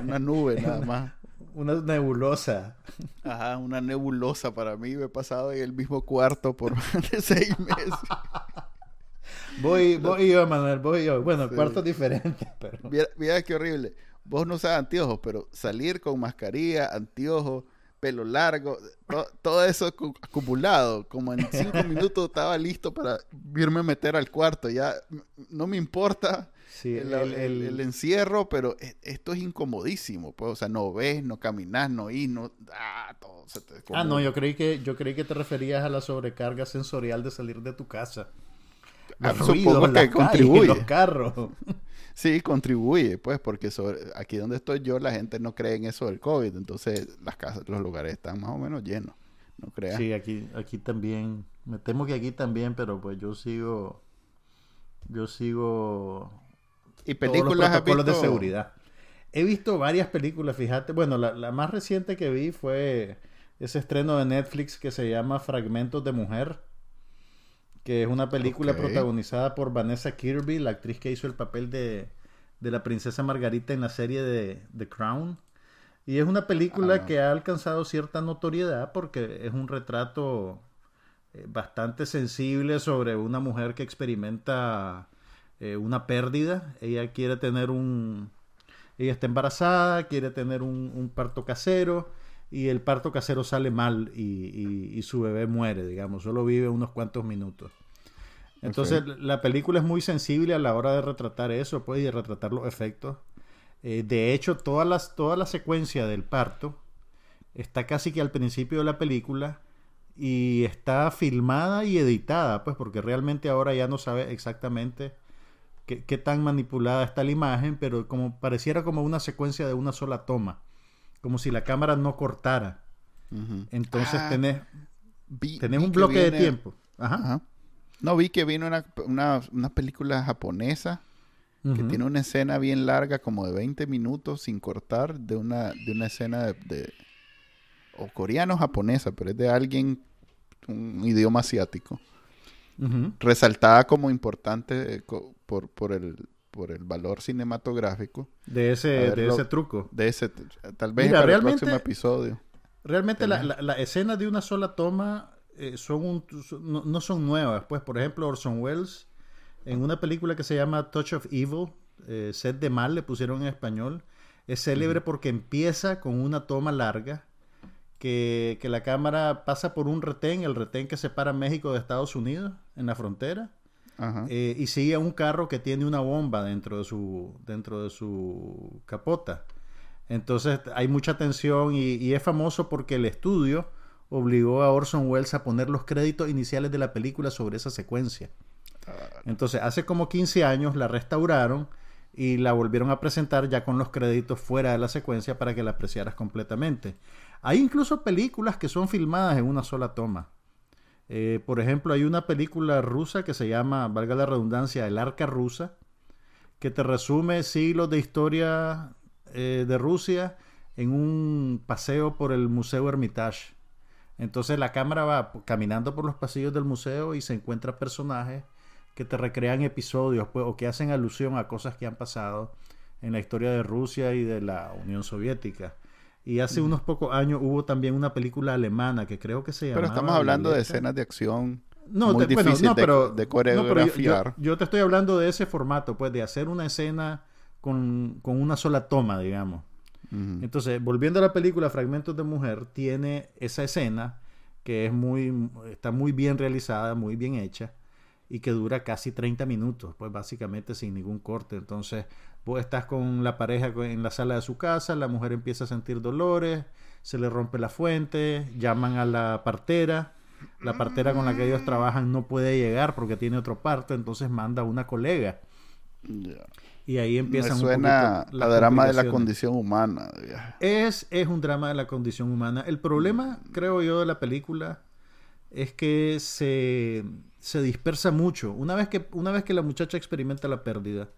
una nube nada más. Una nebulosa. Ajá, una nebulosa para mí. Me he pasado en el mismo cuarto por más de seis meses. Voy, voy yo, Manuel, voy yo. Bueno, el Sí. cuarto es diferente, pero... Mira, mira qué horrible. Vos no usas anteojos, pero salir con mascarilla, anteojos, pelo largo, todo, eso acumulado. Como en cinco minutos estaba listo para irme a meter al cuarto. Ya no me importa el, encierro, pero e, esto es incomodísimo. Pues, o sea, no ves, no caminas, no ir, no... Ah, todo se te ah, no, yo creí, que, yo creí que te referías a la sobrecarga sensorial de salir de tu casa. Ah, que contribuye. los carros. Sí, contribuye, pues, porque aquí donde estoy yo, la gente no cree en eso del COVID, entonces las casas, los lugares están más o menos llenos, no creas. Sí, aquí, aquí también, me temo que aquí también, pero pues yo sigo, yo sigo... ¿Y películas todos los de seguridad. He visto varias películas, fíjate, bueno, la, la más reciente que vi fue ese estreno de Netflix que se llama Fragmentos de Mujer que es una película protagonizada por Vanessa Kirby, la actriz que hizo el papel de, la princesa Margarita en la serie de The Crown. Y es una película ah. que ha alcanzado cierta notoriedad porque es un retrato eh, bastante sensible sobre una mujer que experimenta eh, una pérdida. Ella quiere tener un... Ella está embarazada, quiere tener un, parto casero y el parto casero sale mal y, y, su bebé muere, digamos, solo vive unos cuantos minutos. Entonces la película es muy sensible a la hora de retratar eso, pues, y de retratar los efectos. Eh, de hecho, todas las, toda la secuencia del parto está casi que al principio de la película y está filmada y editada, pues porque realmente ahora ya no sabe exactamente qué, qué, tan manipulada está la imagen, pero como pareciera como una secuencia de una sola toma, como si la cámara no cortara. Entonces ah, tenés, tenés un bloque de tiempo. Ajá. No, vi que vino una, película japonesa que tiene una escena bien larga, como de 20 minutos, sin cortar, de una, de una escena de, o coreano japonesa, pero es de alguien, un idioma asiático. Resaltada como importante eh, por, por, el, por el valor cinematográfico. De ese, de ese truco. De ese, tal vez para el próximo episodio. Realmente la, la, escena de una sola toma eh, son, no, son nuevas. Pues, por ejemplo, Orson Welles, en una película que se llama Touch of Evil, eh, Set de Mal, le pusieron en español, es célebre porque empieza con una toma larga, que, la cámara pasa por un retén, el retén que separa México de Estados Unidos, en la frontera, eh, y sigue a un carro que tiene una bomba dentro de su, dentro de su capota. Entonces hay mucha tensión y es famoso porque el estudio obligó a Orson Welles a poner los créditos iniciales de la película sobre esa secuencia. Entonces, hace como 15 años la restauraron y la volvieron a presentar ya con los créditos fuera de la secuencia para que la apreciaras completamente. Hay incluso películas que son filmadas en una sola toma. Eh, por ejemplo, hay una película rusa que se llama, valga la redundancia, El Arca Rusa, que te resume siglos de historia eh, de Rusia en un paseo por el Museo Hermitage. Entonces la cámara va caminando por los pasillos del museo y se encuentra personajes que te recrean episodios pues, o que hacen alusión a cosas que han pasado en la historia de Rusia y de la Unión Soviética. Y hace unos pocos años hubo también una película alemana que creo que se llama. Pero estamos hablando de escenas de acción no, muy difícil pero, de, coreografiar. yo, te estoy hablando de ese formato, pues de hacer una escena con, con una sola toma, digamos. Entonces, volviendo a la película Fragmentos de Mujer, tiene esa escena que es muy, está muy bien realizada, muy bien hecha y que dura casi 30 minutos, pues básicamente sin ningún corte. Entonces, vos estás con la pareja en la sala de su casa, la mujer empieza a sentir dolores, se le rompe la fuente, llaman a la partera, la partera con la que ellos trabajan no puede llegar porque tiene otro parto, entonces manda a una colega. Y ahí empieza Me suena la drama de la condición humana. Es, es un drama de la condición humana. El problema, creo yo, de la película es que se, dispersa mucho. Una vez, que, una vez que la muchacha experimenta la pérdida,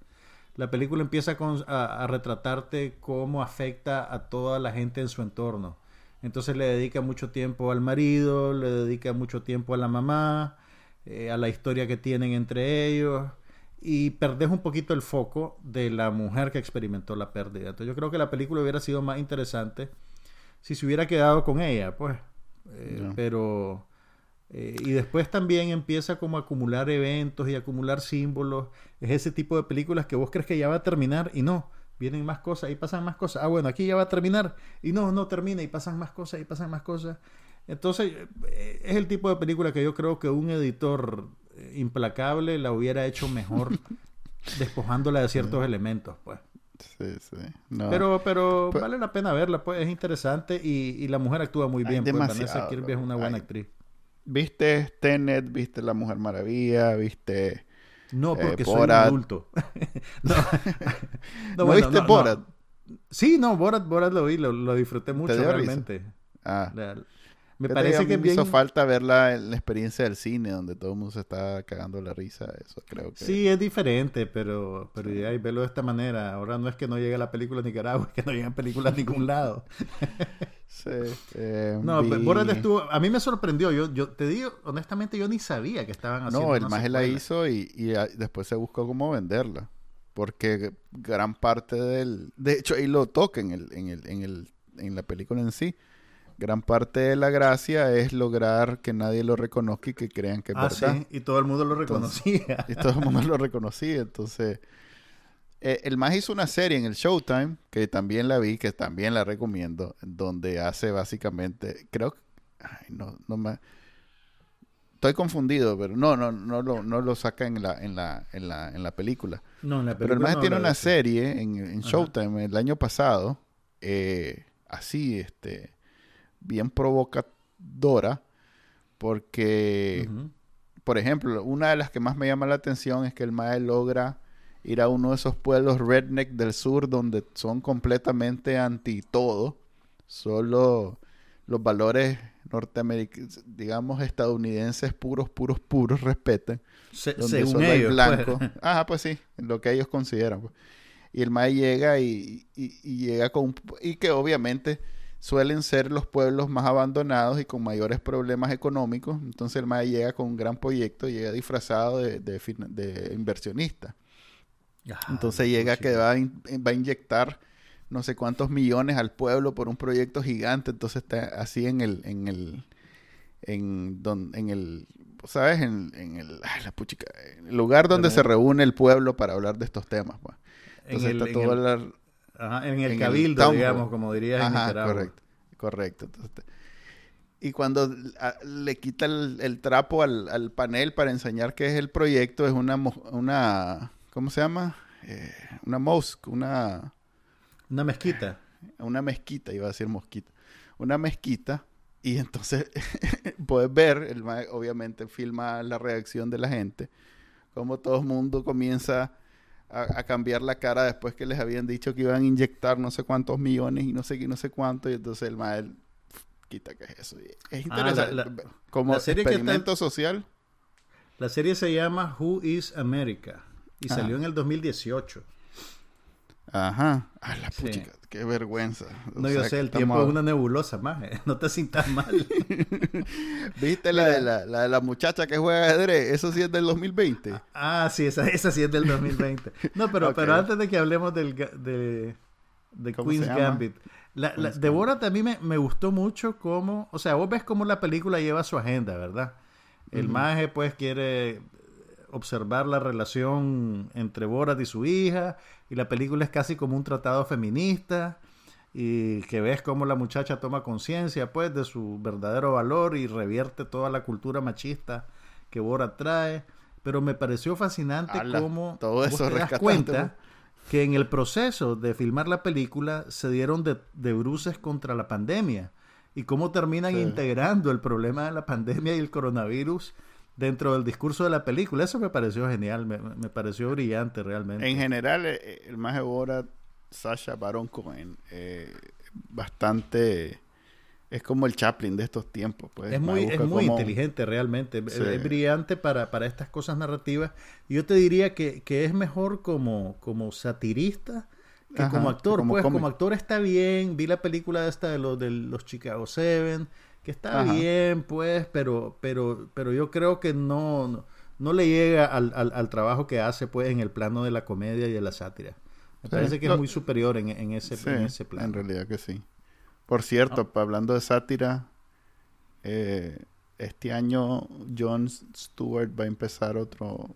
la película empieza a, retratarte cómo afecta a toda la gente en su entorno. Entonces le dedica mucho tiempo al marido, le dedica mucho tiempo a la mamá, eh, a la historia que tienen entre ellos y perdés un poquito el foco de la mujer que experimentó la pérdida. Entonces yo creo que la película hubiera sido más interesante si se hubiera quedado con ella, pues. Eh, pero... Eh, y después también empieza como a acumular eventos y acumular símbolos. Es ese tipo de películas que vos crees que ya va a terminar y no. vienen más cosas y pasan más cosas. Ah, bueno, aquí ya va a terminar. Y no, no termina y pasan más cosas y pasan más cosas. Entonces, eh, es el tipo de película que yo creo que un editor eh, implacable la hubiera hecho mejor despojándola de ciertos elementos, pues. Sí, sí. Pero, pero, vale la pena verla, pues es interesante y, la mujer actúa muy bien. Pues Vanessa Kirby es una buena actriz. ¿Viste Tenet? ¿Viste La Mujer Maravilla? ¿Viste no, eh, porque soy un adulto. no, viste Borat? Sí, no, Borat, Borat lo vi, lo, disfruté mucho realmente. Ah. Me parece que me hizo falta ver la, experiencia del cine donde todo el mundo se está cagando la risa. Eso creo que. Sí, es diferente, pero, pero ya, y verlo de esta manera. Ahora no es que no llegue la película a Nicaragua, es que no llegan películas a ningún lado. Sí. Eh, no, Borat estuvo. A mí me sorprendió. Yo, yo te digo, honestamente, yo ni sabía que estaban haciendo. No, el más la hizo y, y después se buscó cómo venderla. Porque gran parte del. De hecho, ahí lo toca en, el, en, el, en, el, en la película en sí gran parte de la gracia es lograr que nadie lo reconozca y que crean que es ah, Sí, y todo el mundo lo reconocía. y todo el mundo lo reconocía. Entonces, eh, el más hizo una serie en el Showtime, que también la vi, que también la recomiendo, donde hace básicamente, creo que, ay, no, no me... Estoy confundido, pero no, no, no lo, no lo saca en la, en la, en la, en la película. No, en la película. Pero el más tiene una serie en, en Showtime el año pasado, eh, así, este, bien provocadora, porque, por ejemplo, una de las que más me llama la atención es que el Mae logra ir a uno de esos pueblos redneck del sur donde son completamente anti todo, solo los valores norteamericanos, digamos estadounidenses puros, puros, puros respetan. donde solo hay pues. blanco. Ajá, pues sí, lo que ellos consideran. Pues. Y el Mae llega y, y, llega con... Y que obviamente suelen ser los pueblos más abandonados y con mayores problemas económicos. Entonces el MAE llega con un gran proyecto, llega disfrazado de, de, inversionista. Entonces llega que va a, va a, inyectar no sé cuántos millones al pueblo por un proyecto gigante. Entonces está así en el, en el, en, don, en el, ¿sabes? En, en el, la puchica, en el lugar donde se reúne el pueblo para hablar de estos temas. Pues. Entonces está todo el, en el cabildo, digamos, como diría Ajá, Correcto, correcto. y cuando le quita el, trapo al, panel para enseñar qué es el proyecto, es una, una ¿cómo se llama? Eh, una mosque, una... Una mezquita. Una mezquita, iba a decir mosquita. Una mezquita. Y entonces puedes ver, el, obviamente filma la reacción de la gente, como todo el mundo comienza a, cambiar la cara después que les habían dicho que iban a inyectar no sé cuántos millones y no sé qué, no sé cuánto. Y entonces el maestro quita que es eso. es ah, interesante. Como experimento social. La serie se llama Who is America y salió en el 2018. Ajá. Ah, la puchica, qué vergüenza. no, yo sé, el tiempo es una nebulosa más. ¿eh? No te sientas mal. ¿Viste la de la, la, la muchacha que juega ajedrez? Eso sí es del 2020. Ah, sí, esa, esa sí es del 2020. No, pero, pero antes de que hablemos del, de, de Queen's Gambit. La, la, a mí me, me, gustó mucho cómo... O sea, vos ves cómo la película lleva su agenda, ¿verdad? El maje, pues, quiere observar la relación entre Borat y su hija, y la película es casi como un tratado feminista, y que ves cómo la muchacha toma conciencia pues de su verdadero valor y revierte toda la cultura machista que Borat trae. Pero me pareció fascinante cómo todo eso te das cuenta que en el proceso de filmar la película se dieron de, bruces contra la pandemia y cómo terminan integrando el problema de la pandemia y el coronavirus dentro del discurso de la película. Eso me pareció genial, me, pareció brillante realmente. En general, eh, eh, el más de Borat, Sasha Baron Cohen, eh, bastante... Es como el Chaplin de estos tiempos. Pues. Es muy, es muy inteligente realmente. Es, brillante para, para, estas cosas narrativas. Yo te diría que, que es mejor como, como satirista que como actor. pues como actor está bien. Vi la película esta de los, de los Chicago Seven que está bien, pues, pero, pero, pero yo creo que no, no, le llega al, al, trabajo que hace, pues, en el plano de la comedia y de la sátira. Me parece que es muy superior en, en ese, en ese plano. En realidad que sí. Por cierto, ah. hablando de sátira, eh, este año Jon Stewart va a empezar otro,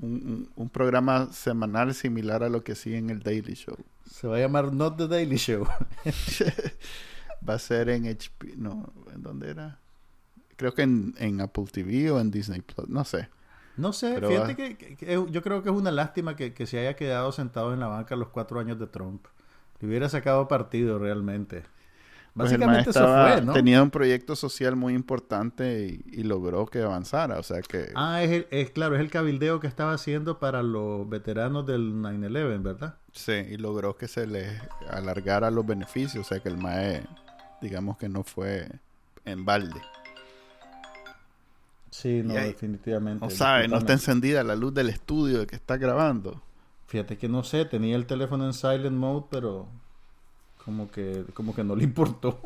un, un, programa semanal similar a lo que sigue en el Daily Show. Se va a llamar Not the Daily Show. Va a ser en HP. No, ¿en dónde era? Creo que en, en Apple TV o en Disney Plus. No sé. No sé, Pero fíjate va- que, que- que yo creo que es una lástima que, que se haya quedado sentado en la banca los cuatro años de Trump. Le hubiera sacado partido realmente. Pues Básicamente eso fue, ¿no? tenía un proyecto social muy importante y, y logró que avanzara. O sea que. Ah, es, el- es claro, es el cabildeo que estaba haciendo para los veteranos del 9-11, ¿verdad? Sí, y logró que se le alargara los beneficios. O sea que el MAE, digamos que no fue en balde. Sí, no, ahí- definitivamente. No sabe, no está encendida la luz del estudio que está grabando. Fíjate que no sé, tenía el teléfono en silent mode, pero como que, como que no le importó.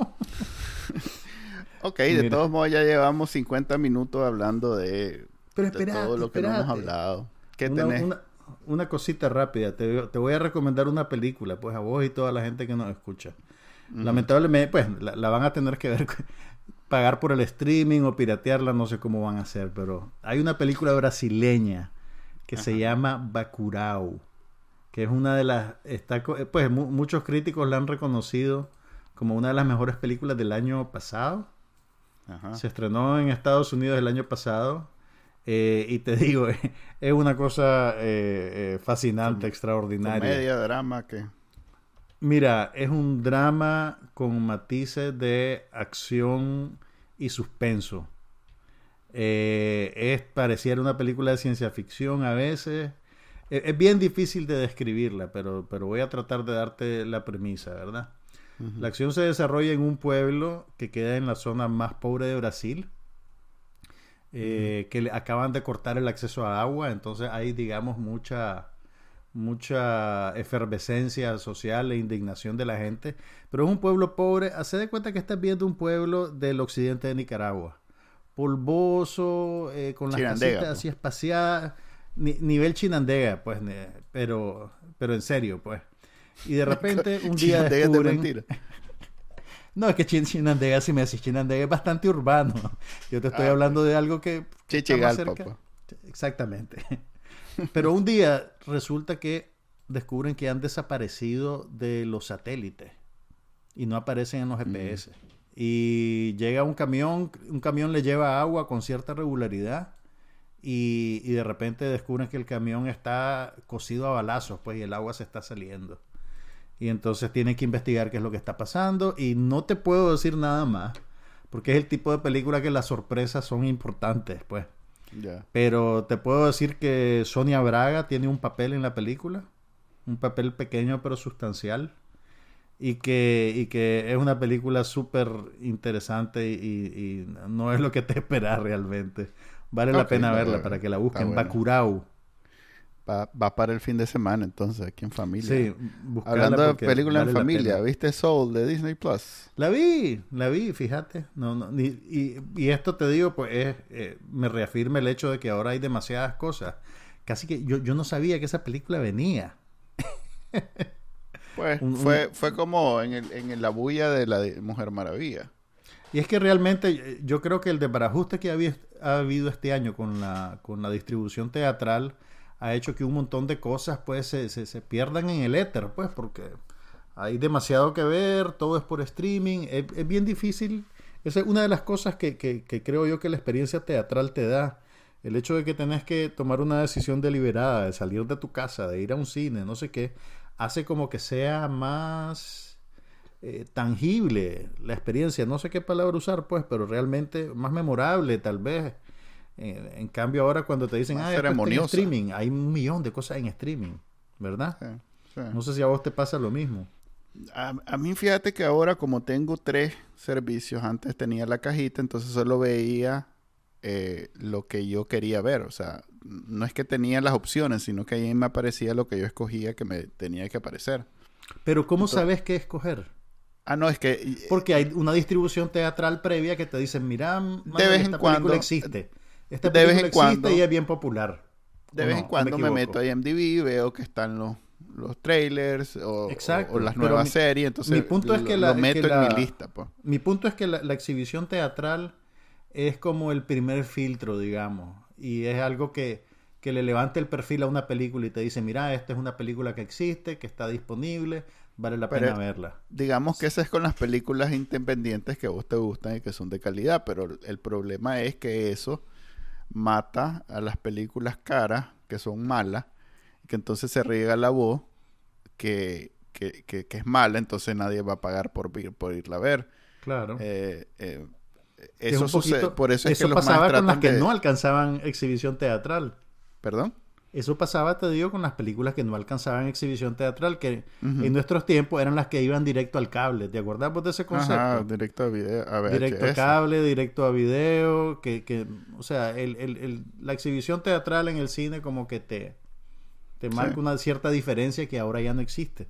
Ok, de todos modos ya llevamos 50 minutos hablando de, Pero de todo lo que no hemos hablado. ¿Qué una, tenés? una- una cosita rápida. Te, te voy a recomendar una película, pues a vos y toda la gente que nos escucha. Lamentablemente, pues la, la van a tener que ver, pagar por el streaming o piratearla, no sé cómo van a hacer, pero hay una película brasileña que se llama Bacurau, que es una de las, está, eh, pues mu- muchos críticos la han reconocido como una de las mejores películas del año pasado. Ajá. Se estrenó en Estados Unidos el año pasado. eh, y te digo, es una cosa eh, eh, fascinante, extraordinaria. Comedia, drama, que Mira, es un drama con matices de acción y suspenso. Eh, es pareciera una película de ciencia ficción a veces. Eh, es bien difícil de describirla, pero, pero voy a tratar de darte la premisa, ¿verdad? La acción se desarrolla en un pueblo que queda en la zona más pobre de Brasil, eh, que le acaban de cortar el acceso a agua, entonces hay, digamos, mucha, mucha efervescencia social e indignación de la gente, pero es un pueblo pobre, hace de cuenta que estás viendo un pueblo del occidente de Nicaragua, polvoso, eh, con las casitas pues. así espaciadas, ni- nivel chinandega, pues, pero, pero en serio, pues. Y de repente un día de descubren... mentira. No, es que Chin- Chinandega, si me decís Chinandega, es bastante urbano. Yo te estoy Ah, hablando de algo que Chichigalpa, cerca. pues. Exactamente. Pero un día resulta que descubren que han desaparecido de los satélites y no aparecen en los GPS. Y llega un camión, un camión le lleva agua con cierta regularidad y, y de repente descubren que el camión está cosido a balazos, pues y el agua se está saliendo. Y entonces tienen que investigar qué es lo que está pasando y no te puedo decir nada más porque es el tipo de película que las sorpresas son importantes, pues. Pero te puedo decir que Sonia Braga tiene un papel en la película, un papel pequeño pero sustancial, y que, y que es una película súper interesante y, y no es lo que te esperas realmente. Vale la pena verla para que la busquen. Bacurau. Va, va para el fin de semana entonces, aquí en familia. Sí, Hablando de porque película vale en familia. ¿viste Soul de Disney Plus? La vi, la vi, fíjate. No, no, ni- y, y esto te digo, pues es, eh, me reafirma el hecho de que ahora hay demasiadas cosas. Casi que yo, yo no sabía que esa película venía. Pues Un- fue, fue como en, el, en la bulla de la de Mujer Maravilla. Y es que realmente eh, yo creo que el desbarajuste que había, ha habido este año con la, con la distribución teatral ha hecho que un montón de cosas pues se, se, se pierdan en el éter, pues porque hay demasiado que ver, todo es por streaming, es, es bien difícil. Esa es una de las cosas que, que, que creo yo que la experiencia teatral te da. El hecho de que tenés que tomar una decisión deliberada, de salir de tu casa, de ir a un cine, no sé qué, hace como que sea más eh, tangible la experiencia. No sé qué palabra usar, pues, pero realmente más memorable, tal vez. Eh, en cambio, ahora cuando te dicen, ah, en streaming, hay un millón de cosas en streaming, ¿verdad? Sí, sí. No sé si a vos te pasa lo mismo. A, a mí fíjate que ahora como tengo tres servicios, antes tenía la cajita, entonces solo veía eh, lo que yo quería ver. O sea, no es que tenía las opciones, sino que ahí me aparecía lo que yo escogía que me tenía que aparecer. Pero ¿cómo sabes qué escoger? Ah, no, es que... Porque hay una distribución teatral previa que te dicen, mira, De vez en esta cuando- película existe. Esta de vez en cuando- existe y es bien popular. De ¿O vez no? en ¿O cuando me, meto a IMDb y veo que están los, los trailers o, Exacto, o las nuevas mi- series. Entonces mi punto es lo- que la- lo meto que en la- mi lista. Pues. Mi punto es que la, la exhibición teatral es como el primer filtro, digamos, y es algo que, que le levante el perfil a una película y te dice, mira, esta es una película que existe, que está disponible, vale la Pero- pena verla. Digamos que eso es con las películas independientes que a vos te gustan y que son de calidad, pero el problema es que eso mata a las películas caras, que son malas, y que entonces se riega la voz que, que, que- que es mala, entonces nadie va a pagar por, por irla a ver. Claro. Eh, eh, Que es eso sucede, por eso es que los pasaba con las que de- no alcanzaban exhibición teatral. ¿Perdón? Eso pasaba, te digo, con las películas que no alcanzaban exhibición teatral, que en nuestros tiempos eran las que iban directo al cable. ¿Te acordás vos de ese concepto? Ajá, directo a video, a directo a VHS. cable, directo a video, que, que o sea, el, el- el- la exhibición teatral en el cine como que te, te marca Sí. una cierta diferencia que ahora ya no existe.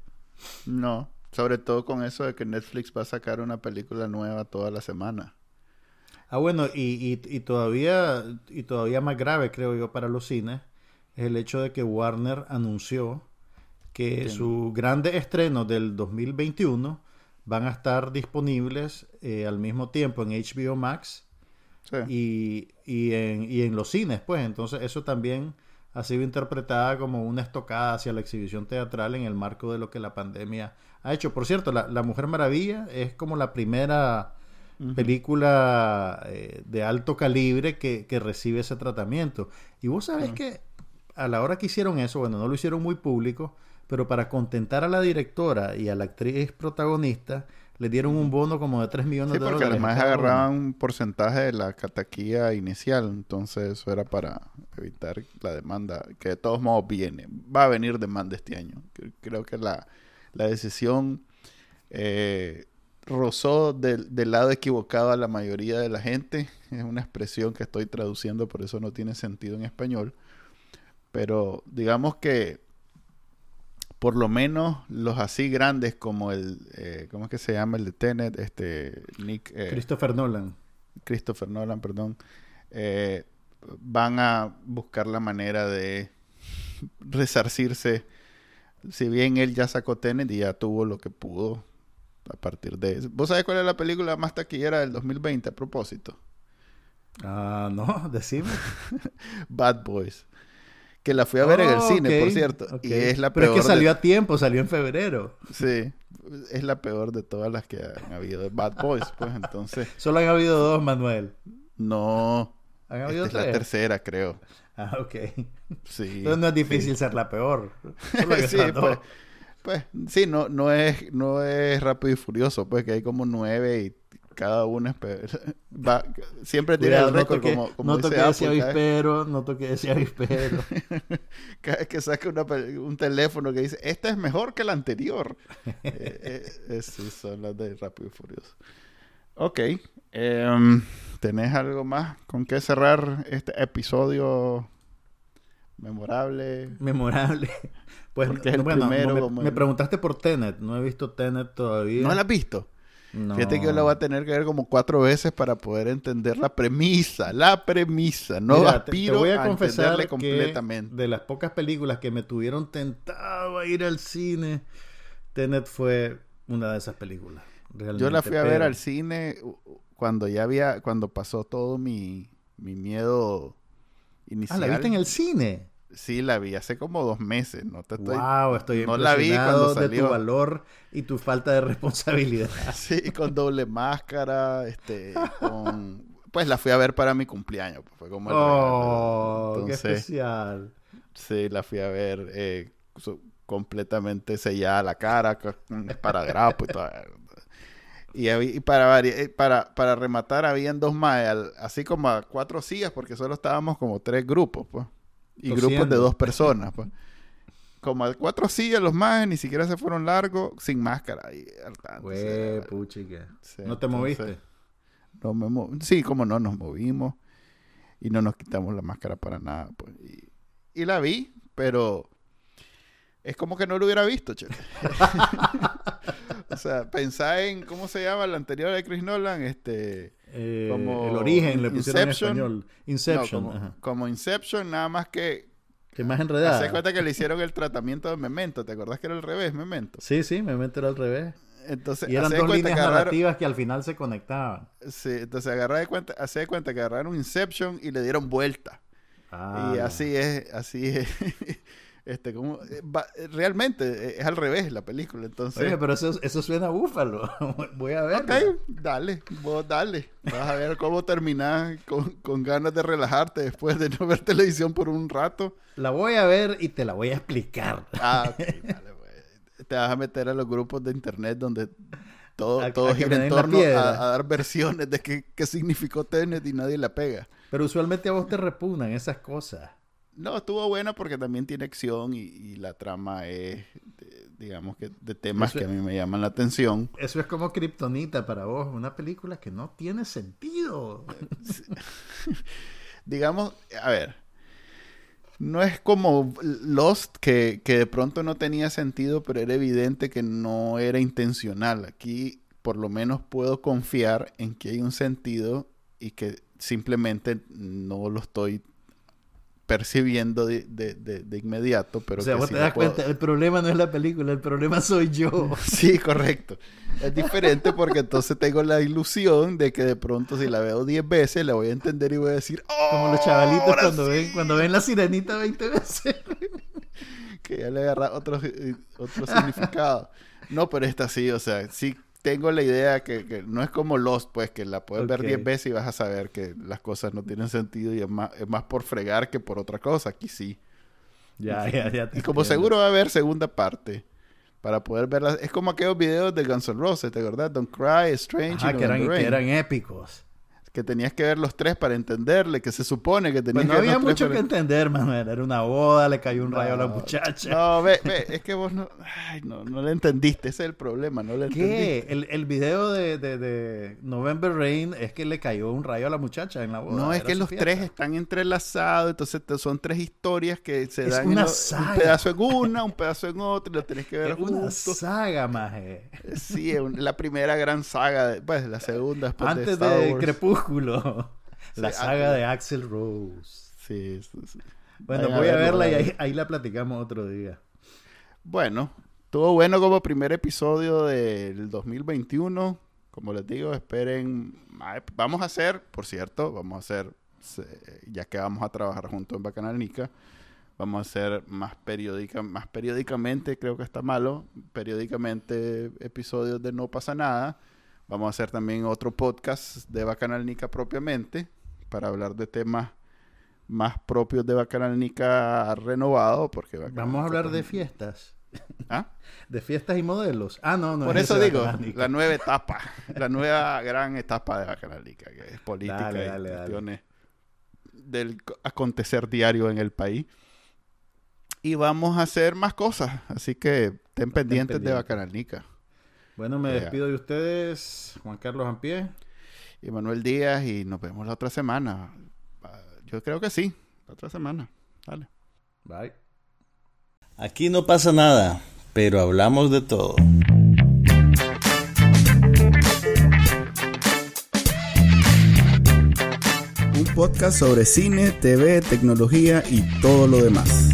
No, sobre todo con eso de que Netflix va a sacar una película nueva toda la semana. Ah, bueno, y, y, y todavía, y todavía más grave, creo yo, para los cines, es el hecho de que Warner anunció que sus grandes estrenos del 2021 van a estar disponibles eh, al mismo tiempo en HBO Max Sí. y, y, en, y en los cines, pues. Entonces, eso también ha sido interpretada como una estocada hacia la exhibición teatral en el marco de lo que la pandemia ha hecho. Por cierto, La, la Mujer Maravilla es como la primera película eh, de alto calibre que, que recibe ese tratamiento. Y vos sabés que a la hora que hicieron eso, bueno, no lo hicieron muy público, pero para contentar a la directora y a la actriz protagonista, le dieron un bono como de 3 millones Sí, de porque dólares. a además agarraban un porcentaje de la cataquía inicial, entonces eso era para evitar la demanda, que de todos modos viene, va a venir demanda este año. Cre- Creo que la, la decisión eh, rozó del, del lado equivocado a la mayoría de la gente, es una expresión que estoy traduciendo, por eso no tiene sentido en español, pero digamos que por lo menos los así grandes como el, eh, ¿cómo es que se llama el de Tenet? Este, Nick, eh, Christopher Nolan. Christopher Nolan, perdón, eh, van a buscar la manera de resarcirse. Si bien él ya sacó Tenet y ya tuvo lo que pudo a partir de eso. ¿Vos sabés cuál es la película más taquillera del 2020 a propósito? Ah, no, decime. Bad Boys. Que la fui a ver en el Oh, cine, por cierto. Y es la Pero peor. es que salió de- a tiempo, salió en febrero. Sí, es la peor de todas las que han habido de Bad Boys, pues entonces. Solo han habido dos, Manuel. No. ¿Han Esta habido es la tres? tercera, creo. Ah, ok. Sí. Entonces no es difícil ser la peor. Solo sí, pues, pues, sí, no, no es, no es rápido y furioso, pues que hay como nueve y cada pe- va, siempre tiene Cuidado, el no récord como, como no dice toque ese vez- avispero, no toque ese avispero. cada vez que saca una un teléfono que dice, esta es mejor que la anterior. Eh, eh, eh, sí, son las de rápido y furioso. Ok, em, ¿tenés algo más con qué cerrar este episodio memorable? Memorable. Pues el bueno, primero, me, como me preguntaste por Tenet. No he visto Tenet todavía. ¿No la has visto? No. Fíjate que yo la voy a tener que ver como cuatro veces para poder entender la premisa, la premisa. No Mira, aspiro te voy a, a, confesar entenderle que completamente. de las pocas películas que me tuvieron tentado a ir al cine, Tenet fue una de esas películas. Realmente, Yo la fui a ver pero- al cine cuando ya había, cuando pasó todo mi, mi miedo Ah, inicial. ¿la viste en el cine? Sí, la vi hace como dos meses. No te estoy... wow, estoy no la vi cuando de tu salió. valor y tu falta de responsabilidad. Sí, con doble máscara, este, con... Pues la fui a ver para mi cumpleaños. pues, fue como el Oh, qué especial. Sí, la fui a ver eh, completamente sellada la cara, con esparadrapo y todo. Y, para, eh, para, para rematar, habían dos más, así como a cuatro sillas, porque solo estábamos como tres grupos, pues. Y grupos de dos personas, pues. Como a cuatro sillas los más, ni siquiera se fueron largos, sin máscara. Y, Güey, puchica. Sí, ¿No te entonces, moviste? no me mo- sí, como no, nos movimos y no nos quitamos la máscara para nada. Pues. Y, y la vi, pero es como que no lo hubiera visto, che. o sea, pensá en, ¿cómo se llama la anterior de Chris Nolan? Este, Eh, Como el origen le pusieron Inception. en español. no, Inception. como, Inception, nada más que... Que más enredada. Hace cuenta que le hicieron el tratamiento de Memento. ¿Te acordás que era al revés, Memento? Sí, sí, me meto al revés. Entonces, Y eran dos líneas que agarraron- narrativas que al final se conectaban. Sí, entonces agarré de cuenta, hace de cuenta que agarraron Inception y le dieron vuelta. Ah, y así es, así es. Este, como, eh, va- realmente eh, es al revés la película, entonces... Oye, pero eso, eso suena a búfalo. Voy a ver. Ok, dale, vos dale. Vas a ver cómo terminás con, con ganas de relajarte después de no ver televisión por un rato. La voy a ver y te la voy a explicar. Ah, ok, dale, pues. Te vas a meter a los grupos de internet donde todo, A- todo a gira en torno a dar versiones de qué, qué significó Tenet y nadie la pega. Pero usualmente a vos te repugnan esas cosas. No, estuvo buena porque también tiene acción y, y la trama es, de- digamos que, de temas Eso- que a mí me llaman la atención. Eso es como Kryptonita para vos, una película que no tiene sentido. digamos, a ver, no es como Lost que, que de pronto no tenía sentido, pero era evidente que no era intencional. Aquí por lo menos puedo confiar en que hay un sentido y que simplemente no lo estoy percibiendo de, de- de- de inmediato, pero o sea, que vos sí te das puedo- cuenta, el problema no es la película, el problema soy yo. Sí, correcto. Es diferente porque entonces tengo la ilusión de que de pronto si la veo 10 veces la voy a entender y voy a decir, ¡Oh! Como los chavalitos ahora cuando sí". ven, cuando ven la sirenita 20 veces. que ya le agarra otro, eh, otro significado. No, pero esta sí, o sea, sí tengo la idea que, que no es como Lost, pues, que la puedes ver Ok. 10 veces y vas a saber que las cosas no tienen sentido y es más, es más por fregar que por otra cosa. Aquí sí. Ya, ya, ya. Y como entiendo. seguro va a haber segunda parte para poder verla. Es como aquellos videos de Guns N' Roses, ¿te acordás? Don't Cry, Strange y que eran, que eran épicos. Que tenías que ver los tres para entenderle, que se supone que tenías Pues no que ver había los tres mucho para- que entender, Manuel. Era una boda, le cayó un rayo a la muchacha. No, ve, ve, es que vos no, ay, no, no le entendiste, ese es el problema, no le ¿Qué? entendiste. El, el video de, de, de November Rain es que le cayó un rayo a la muchacha en la boda. No, es que los fiesta. tres están entrelazados, entonces son tres historias que se Es dan en una lo- saga. un pedazo en una, un pedazo en otra, y lo tenés que ver Es una saga, maje. Sí, es un- la primera gran saga, de- pues la segunda después de Antes Star de Wars. Crepúsculo. La Sí, saga de Axel Rose. Sí, sí, sí. Bueno, Vayan voy a verla y ahí, ahí la platicamos otro día. Bueno, estuvo bueno como primer episodio del 2021. Como les digo, esperen. Vamos a hacer, por cierto, vamos a hacer, ya que vamos a trabajar juntos en Bacanal Nica, vamos a hacer más, periódica, más periódicamente, creo que está malo, periódicamente episodios de No pasa nada. Vamos a hacer también otro podcast de Bacanal Nica propiamente, para hablar de temas más propios de Bacanal Nica renovado, porque Vamos a hablar de fiestas. ¿Ah? De fiestas y modelos. Ah, no, no. Por es eso digo, la nueva etapa, la nueva gran etapa de Bacanalica, que es política Dale, y dale, dale. cuestiones del co- acontecer diario en el país. Y vamos a hacer más cosas, así que estén pendientes de. Bacanalnica. Bueno, me despido de ustedes. Juan Carlos Ampié. Y Manuel Díaz, y nos vemos la otra semana. Ah, Yo creo que sí, la otra semana. Dale. Bye. Aquí no pasa nada, pero hablamos de todo. Un podcast sobre cine, TV, tecnología y todo lo demás.